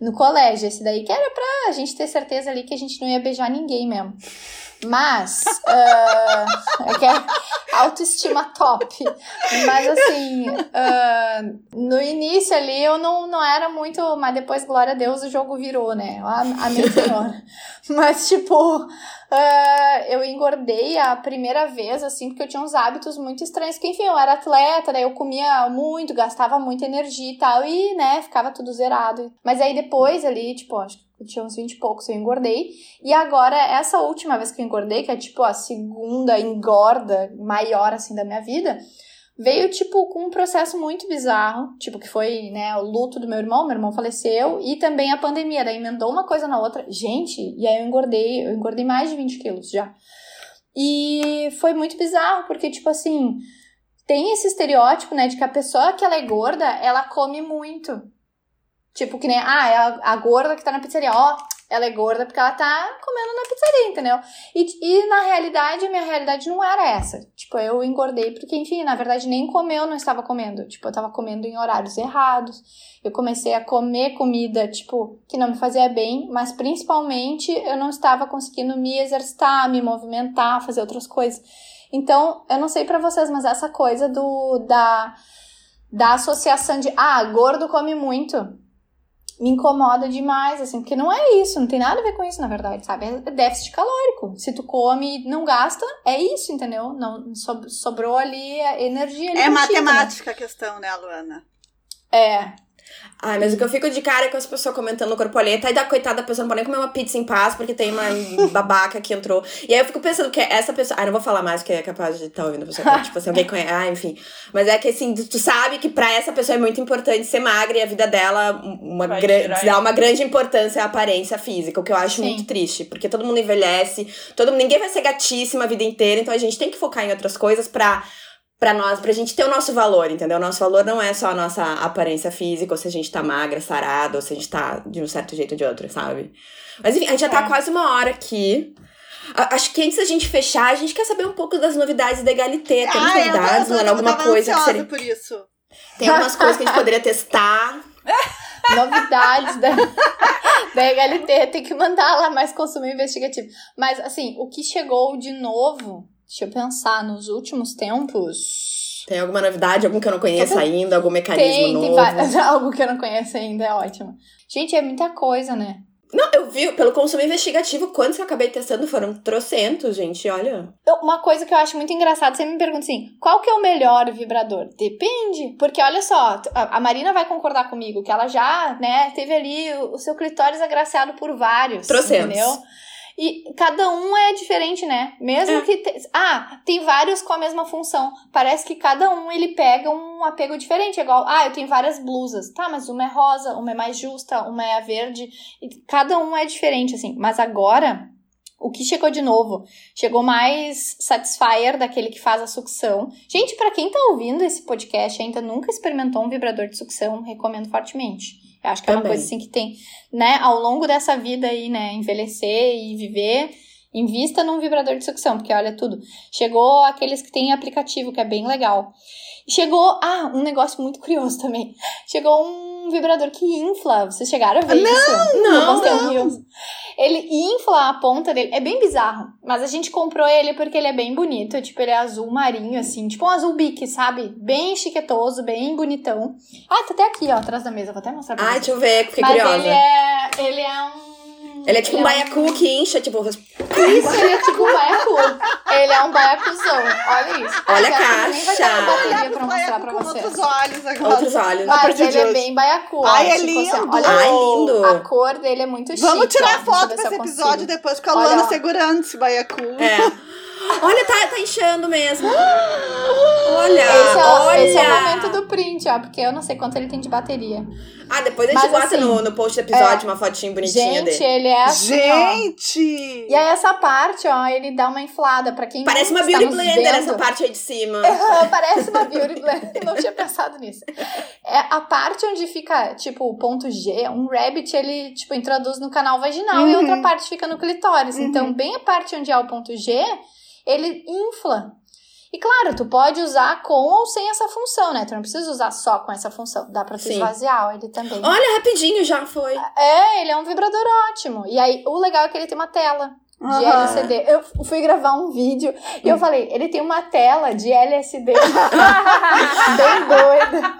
No colégio, esse daí que era pra gente ter certeza ali que a gente não ia beijar ninguém mesmo. Mas, ah, [LAUGHS] é que é autoestima top. Mas assim, ah, no início ali eu não, não era muito, mas depois, glória a Deus, o jogo virou, né? A- Amém, Senhor. Mas, tipo, ah, eu engordei a primeira vez, assim, porque eu tinha uns hábitos muito estranhos. Que, enfim, eu era atleta, daí eu comia muito, gastava muita energia e tal, e, né, ficava tudo zerado. Mas aí depois ali, tipo, acho que eu tinha uns 20 e poucos, eu engordei. E agora, essa última vez que eu engordei, que é tipo a segunda engorda maior, assim, da minha vida, veio, tipo, com um processo muito bizarro, tipo, que foi, né, o luto do meu irmão, meu irmão faleceu, e também a pandemia, daí emendou uma coisa na outra. Gente, e aí eu engordei, eu engordei mais de 20 quilos já. E foi muito bizarro, porque, tipo assim, tem esse estereótipo, né, de que a pessoa que ela é gorda, ela come muito. Tipo, que nem, ah, é a, a gorda que tá na pizzaria, ó, ela é gorda porque ela tá comendo na pizzaria, entendeu? E, e na realidade, a minha realidade não era essa. Tipo, eu engordei porque, enfim, na verdade, nem comer eu não estava comendo. Tipo, eu tava comendo em horários errados. Eu comecei a comer comida, tipo, que não me fazia bem, mas principalmente eu não estava conseguindo me exercitar, me movimentar, fazer outras coisas. Então, eu não sei pra vocês, mas essa coisa do da, da associação de, ah, gordo come muito me incomoda demais, assim, porque não é isso, não tem nada a ver com isso, na verdade, sabe? É déficit calórico. Se tu come e não gasta, é isso, entendeu? Não so- sobrou ali a energia ali É contigo, né? matemática a questão, né, Luana? É. Ai, mas o que eu fico de cara é com as pessoas comentando no corpoleta, aí da coitada da pessoa não pode nem comer uma pizza em paz porque tem uma [LAUGHS] babaca que entrou. E aí eu fico pensando que essa pessoa. Ah, não vou falar mais porque é capaz de estar ouvindo a pessoa. tipo assim, alguém conhece. Ah, enfim. Mas é que assim, tu sabe que pra essa pessoa é muito importante ser magra e a vida dela uma grande dá uma grande importância à aparência física, o que eu acho Sim. muito triste. Porque todo mundo envelhece, todo ninguém vai ser gatíssima a vida inteira, então a gente tem que focar em outras coisas pra. Pra nós, pra gente ter o nosso valor, entendeu? O nosso valor não é só a nossa aparência física, ou se a gente tá magra, sarada, ou se a gente tá de um certo jeito ou de outro, sabe? Mas enfim, a gente já tá É. quase uma hora aqui. A- Acho que antes da gente fechar, a gente quer saber um pouco das novidades da Egalité. Tem Ah, novidades, mano? eu Alguma coisa que seria. por isso. Tem algumas coisas que a gente poderia testar. [LAUGHS] Novidades da, da HLT, tem que mandar lá mais consumo investigativo. Mas, assim, o que chegou de novo, deixa eu pensar, nos últimos tempos. Tem alguma novidade, algum que eu não conheço ainda, algum mecanismo Tem, tem novo? várias, [LAUGHS] algo que eu não conheço ainda, é ótimo. Gente, é muita coisa, né? Não, eu vi pelo consumo investigativo, quantos eu acabei testando foram trocentos, gente, olha. Uma coisa que eu acho muito engraçada, você me pergunta assim, qual que é o melhor vibrador? Depende, porque olha só, a Marina vai concordar comigo, que ela já, né, teve ali o o seu clitóris agraciado por vários, Trocentos. entendeu? E cada um é diferente, né? Mesmo É. que... te- Ah, tem vários com a mesma função. Parece que cada um, ele pega um apego diferente. É igual, ah, eu tenho várias blusas. Tá, mas uma é rosa, uma é mais justa, uma é a verde. E cada um é diferente, assim. Mas agora, o que chegou de novo? Chegou mais Satisfyer, daquele que faz a sucção. Gente, pra quem tá ouvindo esse podcast ainda nunca experimentou um vibrador de sucção, recomendo fortemente. Eu acho que é uma Também. coisa assim que tem, né, ao longo dessa vida aí, né, envelhecer e viver, invista num vibrador de sucção, porque olha tudo. Chegou aqueles que tem aplicativo, que é bem legal. Chegou, ah, um negócio muito [LAUGHS] curioso também. Chegou um vibrador que infla. Vocês chegaram a ver isso? não, postei um Reels. Ele infla a ponta dele. É bem bizarro. Mas a gente comprou ele porque ele é bem bonito. Tipo, ele é azul marinho, assim. Tipo um azul bique, sabe? Bem chiquetoso, bem bonitão. Ah, tá até aqui, ó, atrás da mesa. Vou até mostrar pra Ai, vocês. deixa eu ver, fiquei Mas curiosa. ele é. Ele é um. Ele é tipo um ele baiacu que incha, tipo. Isso, ele é tipo um baiacu. Ele é um baiacuzão. Olha isso. Olha a aqui nem vai caixa. uma bateria pra mostrar pra com vocês. outros olhos agora. Outros olhos. A Mas ele é bem baiacu. Ai, é Tipo assim, lindo. olha Ai, lindo. A cor dele é muito chique. Vamos tirar ó. Foto ver pra se esse eu episódio depois com a Olha, Luana segurando esse baiacu. É. [GASPS] Olha, tá, tá inchando mesmo. Olha, Esse é, olha. esse é o momento do print, ó. Porque eu não sei quanto ele tem de bateria. Ah, depois a gente Mas bota assim, no, no post do episódio uma fotinha bonitinha Gente, dele. ele é assim, ó. Gente! E aí essa parte, ó, ele dá uma inflada pra quem Parece uma está beauty blender vendo. essa parte aí de cima. [LAUGHS] Parece uma beauty blender. Não tinha pensado nisso. É a parte onde fica, tipo, o ponto G, um rabbit, ele, tipo, introduz no canal vaginal e Uhum. outra parte fica no clitóris. Uhum. Então, bem a parte onde é o ponto G, ele infla. E claro, tu pode usar com ou sem essa função, né? Tu não precisa usar só com essa função. Dá pra tu Sim. esvaziar ele também. Olha, rapidinho já foi. É, ele é um vibrador ótimo. E aí, o legal é que ele tem uma tela de Aham. LCD. Eu fui gravar um vídeo e eu falei, ele tem uma tela de LSD. [LAUGHS] Bem doida.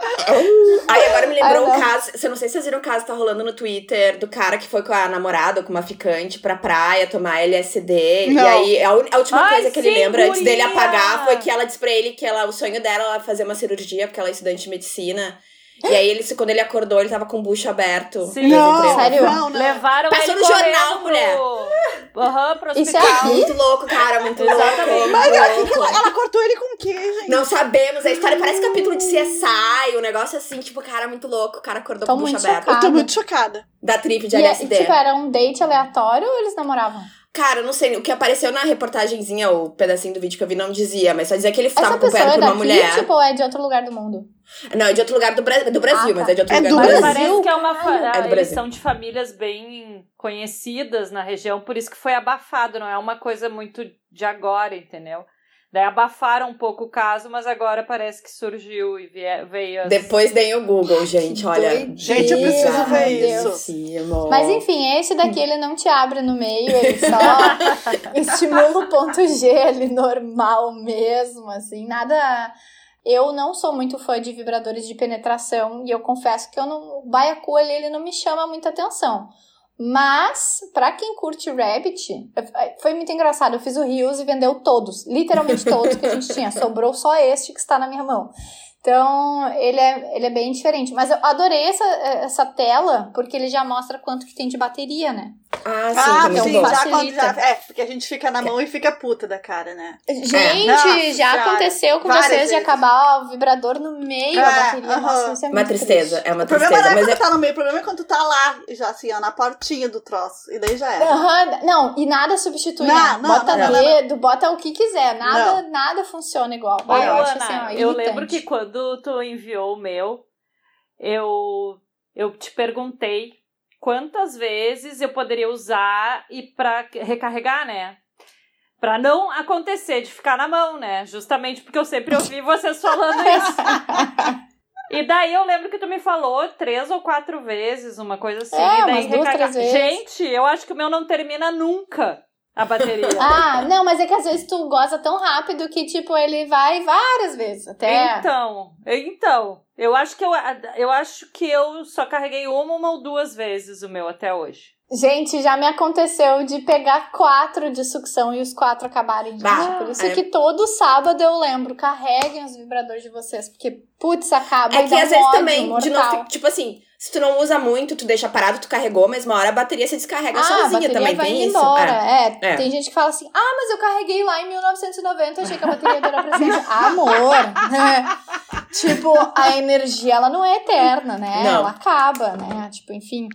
Aí agora me lembrou Ai, um caso. Você não sei se vocês viram o caso que tá rolando no Twitter do cara que foi com a namorada ou com uma ficante pra praia tomar LSD. Não. E aí a, un- a última Ai, coisa que ele sim, lembra antes dele guria! apagar foi que ela disse pra ele que ela, o sonho dela era fazer uma cirurgia, porque ela é estudante de medicina. E aí, ele, quando ele acordou, ele tava com o bucho aberto. Sim. Não. Sério? não, não. Levaram Passou ele no jornal, mulher. Aham, pro Isso é hospital. aqui? Muito louco, cara, muito Exatamente. louco. Mas muito ela, ela, ela cortou ele com o quê, gente? Não sabemos, a história parece capítulo de CSI, um negócio assim, tipo, cara, muito louco, o cara acordou Tô com o bucho aberto. Eu tô chocada. muito chocada. Da trip de E, LSD. e, tipo, era um date aleatório ou eles namoravam? Cara, não sei, o que apareceu na reportagenzinha, o pedacinho do vídeo que eu vi não dizia, mas só dizia que ele Essa tava pessoa acompanhado é por uma daqui, mulher. tipo, ou é de outro lugar do mundo? Não, é de outro lugar do, Bra do Brasil, Ah, tá. mas é de outro É lugar do Brasil. parece que é uma fa- É do eles são de famílias bem conhecidas na região, por isso que foi abafado, não é uma coisa muito de agora, entendeu? Daí abafaram um pouco o caso, mas agora parece que surgiu e veio as... Depois deem o Google, gente, olha. doideira, Gente, eu preciso meu ver Deus. isso. Mas enfim, esse daqui ele não te abre no meio, ele só [LAUGHS] estimula o ponto G ali normal mesmo, assim, nada. Eu não sou muito fã de vibradores de penetração e eu confesso que eu não, o baiacu ali, ele não me chama muita atenção. Mas, pra quem curte Rabbit, eu- foi muito engraçado. Eu fiz o Rios e vendeu todos, literalmente todos que a gente tinha. Sobrou só este que está na minha mão. Então, ele é, ele é bem diferente. Mas eu adorei essa, essa tela, porque ele já mostra quanto que tem de bateria, né? Ah, sim, Ah, também sim, bom. faz- já quando já. É, porque a gente fica na mão e fica puta da cara, né? Gente, Nossa já aconteceu com vocês de vezes. acabar o vibrador no meio É, da bateria. aham. Nossa, isso é Uma muito tristeza, triste. é uma O problema tristeza. não é quando tá no meio, o problema é quando tu tá lá, já assim, ó, na portinha do troço. E daí já era. Aham, não, e nada substitui, Não, né? não, bota não, não, dedo, bota o que quiser. Nada, nada funciona igual. Ô, Ah, eu acho Ana, assim, ó, eu lembro que quando tu enviou o meu, eu, eu te perguntei quantas vezes eu poderia usar e pra recarregar, né? Pra não acontecer de ficar na mão, né? Justamente porque eu sempre ouvi vocês falando [LAUGHS] isso. E daí eu lembro que tu me falou três ou quatro vezes, uma coisa assim. É, e daí vezes. Gente, eu acho que o meu não termina nunca a bateria. [LAUGHS] Ah, não, mas é que às vezes tu goza tão rápido que, tipo, ele vai várias vezes. Até. Então, então, eu acho que eu, eu acho que eu só carreguei uma, uma ou duas vezes o meu até hoje. Gente, já me aconteceu de pegar quatro de sucção e os quatro acabarem de Bah, Por isso é. que todo sábado eu lembro, carreguem os vibradores de vocês, porque, putz, acaba é e que dá às um vezes ódio também, de mortal. novo, tipo assim, se tu não usa muito, tu deixa parado, tu carregou, mas uma hora a bateria se descarrega Ah, a sozinha bateria também, vai tem indo isso. embora. É. É. É. tem gente que fala assim, ah, mas eu carreguei lá em 1990, achei que a bateria ia durar pra sempre. [LAUGHS] Amor! [LAUGHS] tipo, a energia, ela não é eterna, né? Não. Ela acaba, né? Tipo, enfim...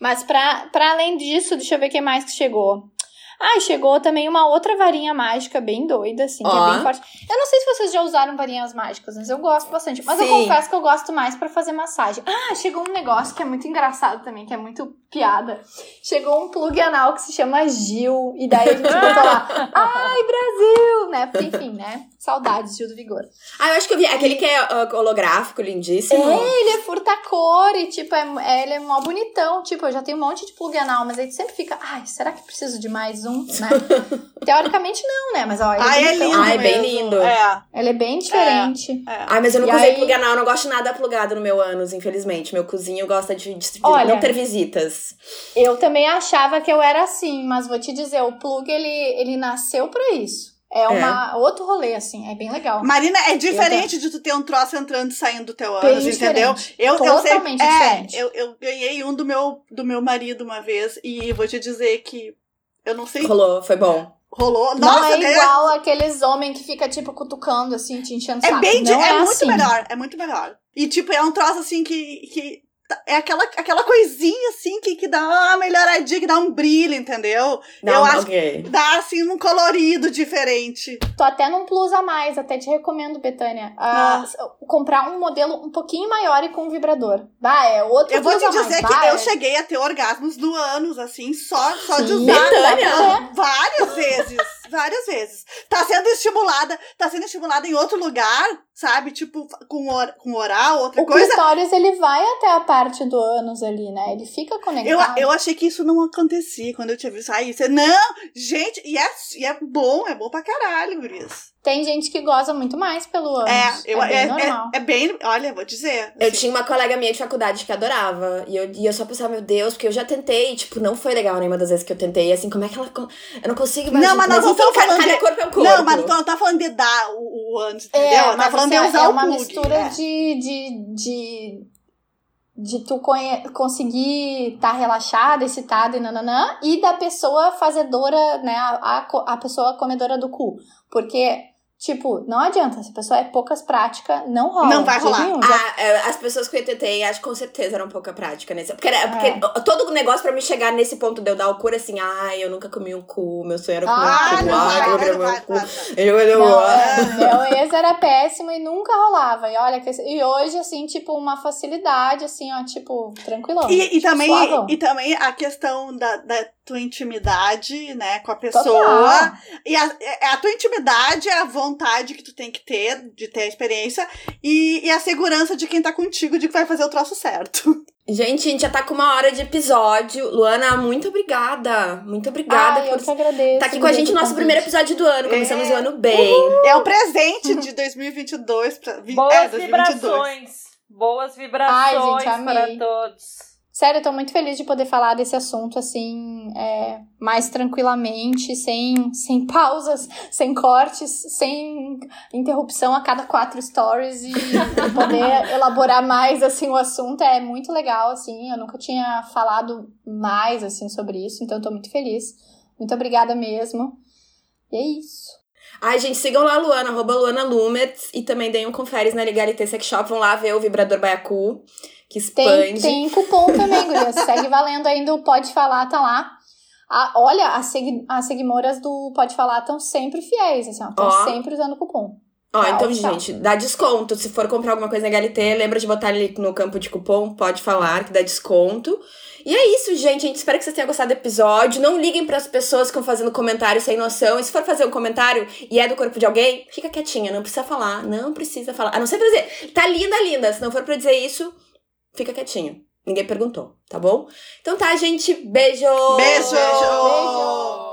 Mas pra, pra além disso, deixa eu ver o que mais que chegou. Ah, chegou também uma outra varinha mágica bem doida, assim, que é bem forte. Eu não sei se vocês já usaram varinhas mágicas, mas eu gosto bastante. Mas eu Sim. confesso que eu gosto mais pra fazer massagem. Ah, chegou um negócio que é muito engraçado também, que é muito piada. Chegou um plug anal que se chama Gil, e daí a gente botou lá, [LAUGHS] ai, Brasil, né? Porque, enfim, né? Saudades, Gil do Vigor. Ah, eu acho que eu vi. Aquele que é holográfico, lindíssimo. É, ele é furta-cor e, tipo, é, é- ele é mó bonitão. Tipo, eu já tenho um monte de plug anal, mas aí sempre fica, ai, será que preciso de mais um, [LAUGHS] né? Teoricamente não, né? Mas, ó, ele Ai, é bonitão. lindo Ai, bem mesmo. lindo. É, Ele é bem diferente. é. Ai, mas eu não E usei aí- plug anal, eu não gosto de nada plugado no meu ânus, infelizmente. Meu cozinho gosta de, de- de Olha. não ter visitas. Eu também achava que eu era assim, mas vou te dizer, o plug, ele, ele nasceu pra isso. É uma outro rolê, assim, é bem legal. Marina, é diferente de tu ter um troço entrando e saindo do teu Bem ânus, entendeu? diferente. Eu, eu Totalmente sei, diferente. É, eu, eu ganhei um do meu, do meu marido uma vez e vou te dizer que eu não sei, Rolou, foi bom. rolou. não Nossa, é né? igual aqueles homens que fica tipo cutucando assim, te enchendo o É saco. bem, di- não é, é, muito assim. melhor, é muito melhor. E tipo, é um troço assim que, que é aquela, aquela coisinha assim que, que dá uma melhoradinha, que dá um brilho, entendeu? Não, eu acho ok. que dá assim um colorido diferente. Tô até num plus a mais, até te recomendo, Betânia. ah, comprar um modelo um pouquinho maior e com vibrador. Bah, é outro Eu vou te mais. dizer bah, que eu é- cheguei a ter orgasmos no ânus, assim, só, só de usar. Betânia! Várias vezes, várias vezes. Tá sendo estimulada, tá sendo estimulada em outro lugar, sabe? Tipo, com, or, com oral, outra O coisa. clitóris, ele vai até a parte do ânus ali, né? Ele fica Eu, conectado. eu achei que isso não acontecia quando eu tinha visto. Aí você, não, gente, e é, e é bom, é bom pra caralho, Guris. Tem gente que goza muito mais pelo ânus. É, eu, é bem é, normal. é, é bem, olha, vou dizer. Eu assim, tinha uma colega minha de faculdade que adorava. E eu, e eu só pensava, meu Deus, porque eu já tentei, tipo, não foi legal nenhuma das vezes que eu tentei. Assim, como é que ela. Eu não consigo Não, imaginar. mas nós não estamos cada, falando cada de- corpo é um corpo. Não, mas não tá falando de dar o, o ânus, entendeu? É, tá mas falando assim, de usar é o uma plug. mistura é. de, de, de, de tu conseguir estar relaxada, excitada e nananã, e da pessoa fazedora, né, a, a, a pessoa comedora do cu. Porque, tipo, não adianta, se a pessoa é poucas prática, não rola. Não vai rolar. nenhum. Já- Ah, é, as pessoas que eu tentei, acho que com certeza eram pouca prática nesse. Porque, era, porque É. todo o negócio pra me chegar nesse ponto de eu dar o cu, era assim, ai, eu nunca comi um cu, meu sonho era comer Ah, um cu, ai, eu vai, um cu. Eu, eu, Não, é, meu ex era péssimo e nunca rolava. E olha, que, e hoje, assim, tipo, uma facilidade, assim, ó, tipo, tranquilão. E, e, também, Suavão. e também a questão da, da tua intimidade, né, com a pessoa. Total. E a, é a tua intimidade é a vontade que tu tem que ter, de ter a experiência, e, e a segurança de quem tá contigo de que vai fazer o troço certo. Gente, a gente já tá com uma hora de episódio. Luana, muito obrigada. Muito obrigada Ai, eu por que agradeço. estar aqui com a gente no nosso primeiro episódio do ano. Começamos É. o ano bem. É o presente de 2022 pra, Boas é, 2022. vibrações. Boas vibrações Ai, gente, para todos. Sério, eu tô muito feliz de poder falar desse assunto, assim, é, mais tranquilamente, sem, sem pausas, [LAUGHS] sem cortes, sem interrupção a cada quatro stories e, [LAUGHS] poder elaborar mais, assim, o assunto. É muito legal, assim, eu nunca tinha falado mais, assim, sobre isso, então eu tô muito feliz. Muito obrigada mesmo. E é isso. Ai, gente, sigam lá a Luana, arroba Luana Lumets. E também deem um conferes na Legalité Sex Shop. Vão lá ver o vibrador Baiacu, que Tem, expande. tem cupom também, [LAUGHS] gurias. Segue valendo ainda o Pode Falar, tá lá. Ah, olha, as, segui as seguimoras do Pode Falar estão sempre fiéis, assim, estão sempre usando cupom. Ó, Tá, então, gente, dá desconto. Se for comprar alguma coisa na Galité, lembra de botar ali no campo de cupom, pode falar, que dá desconto. E é isso, gente. A gente espera que vocês tenham gostado do episódio. Não liguem pras pessoas que estão fazendo comentário sem noção. E se for fazer um comentário e é do corpo de alguém, fica quietinha, não precisa falar. Não precisa falar. A não ser pra dizer, tá linda, linda. Se não for pra dizer isso, fica quietinho. Ninguém perguntou, tá bom? Então tá, gente. Beijo! Beijo! Beijo!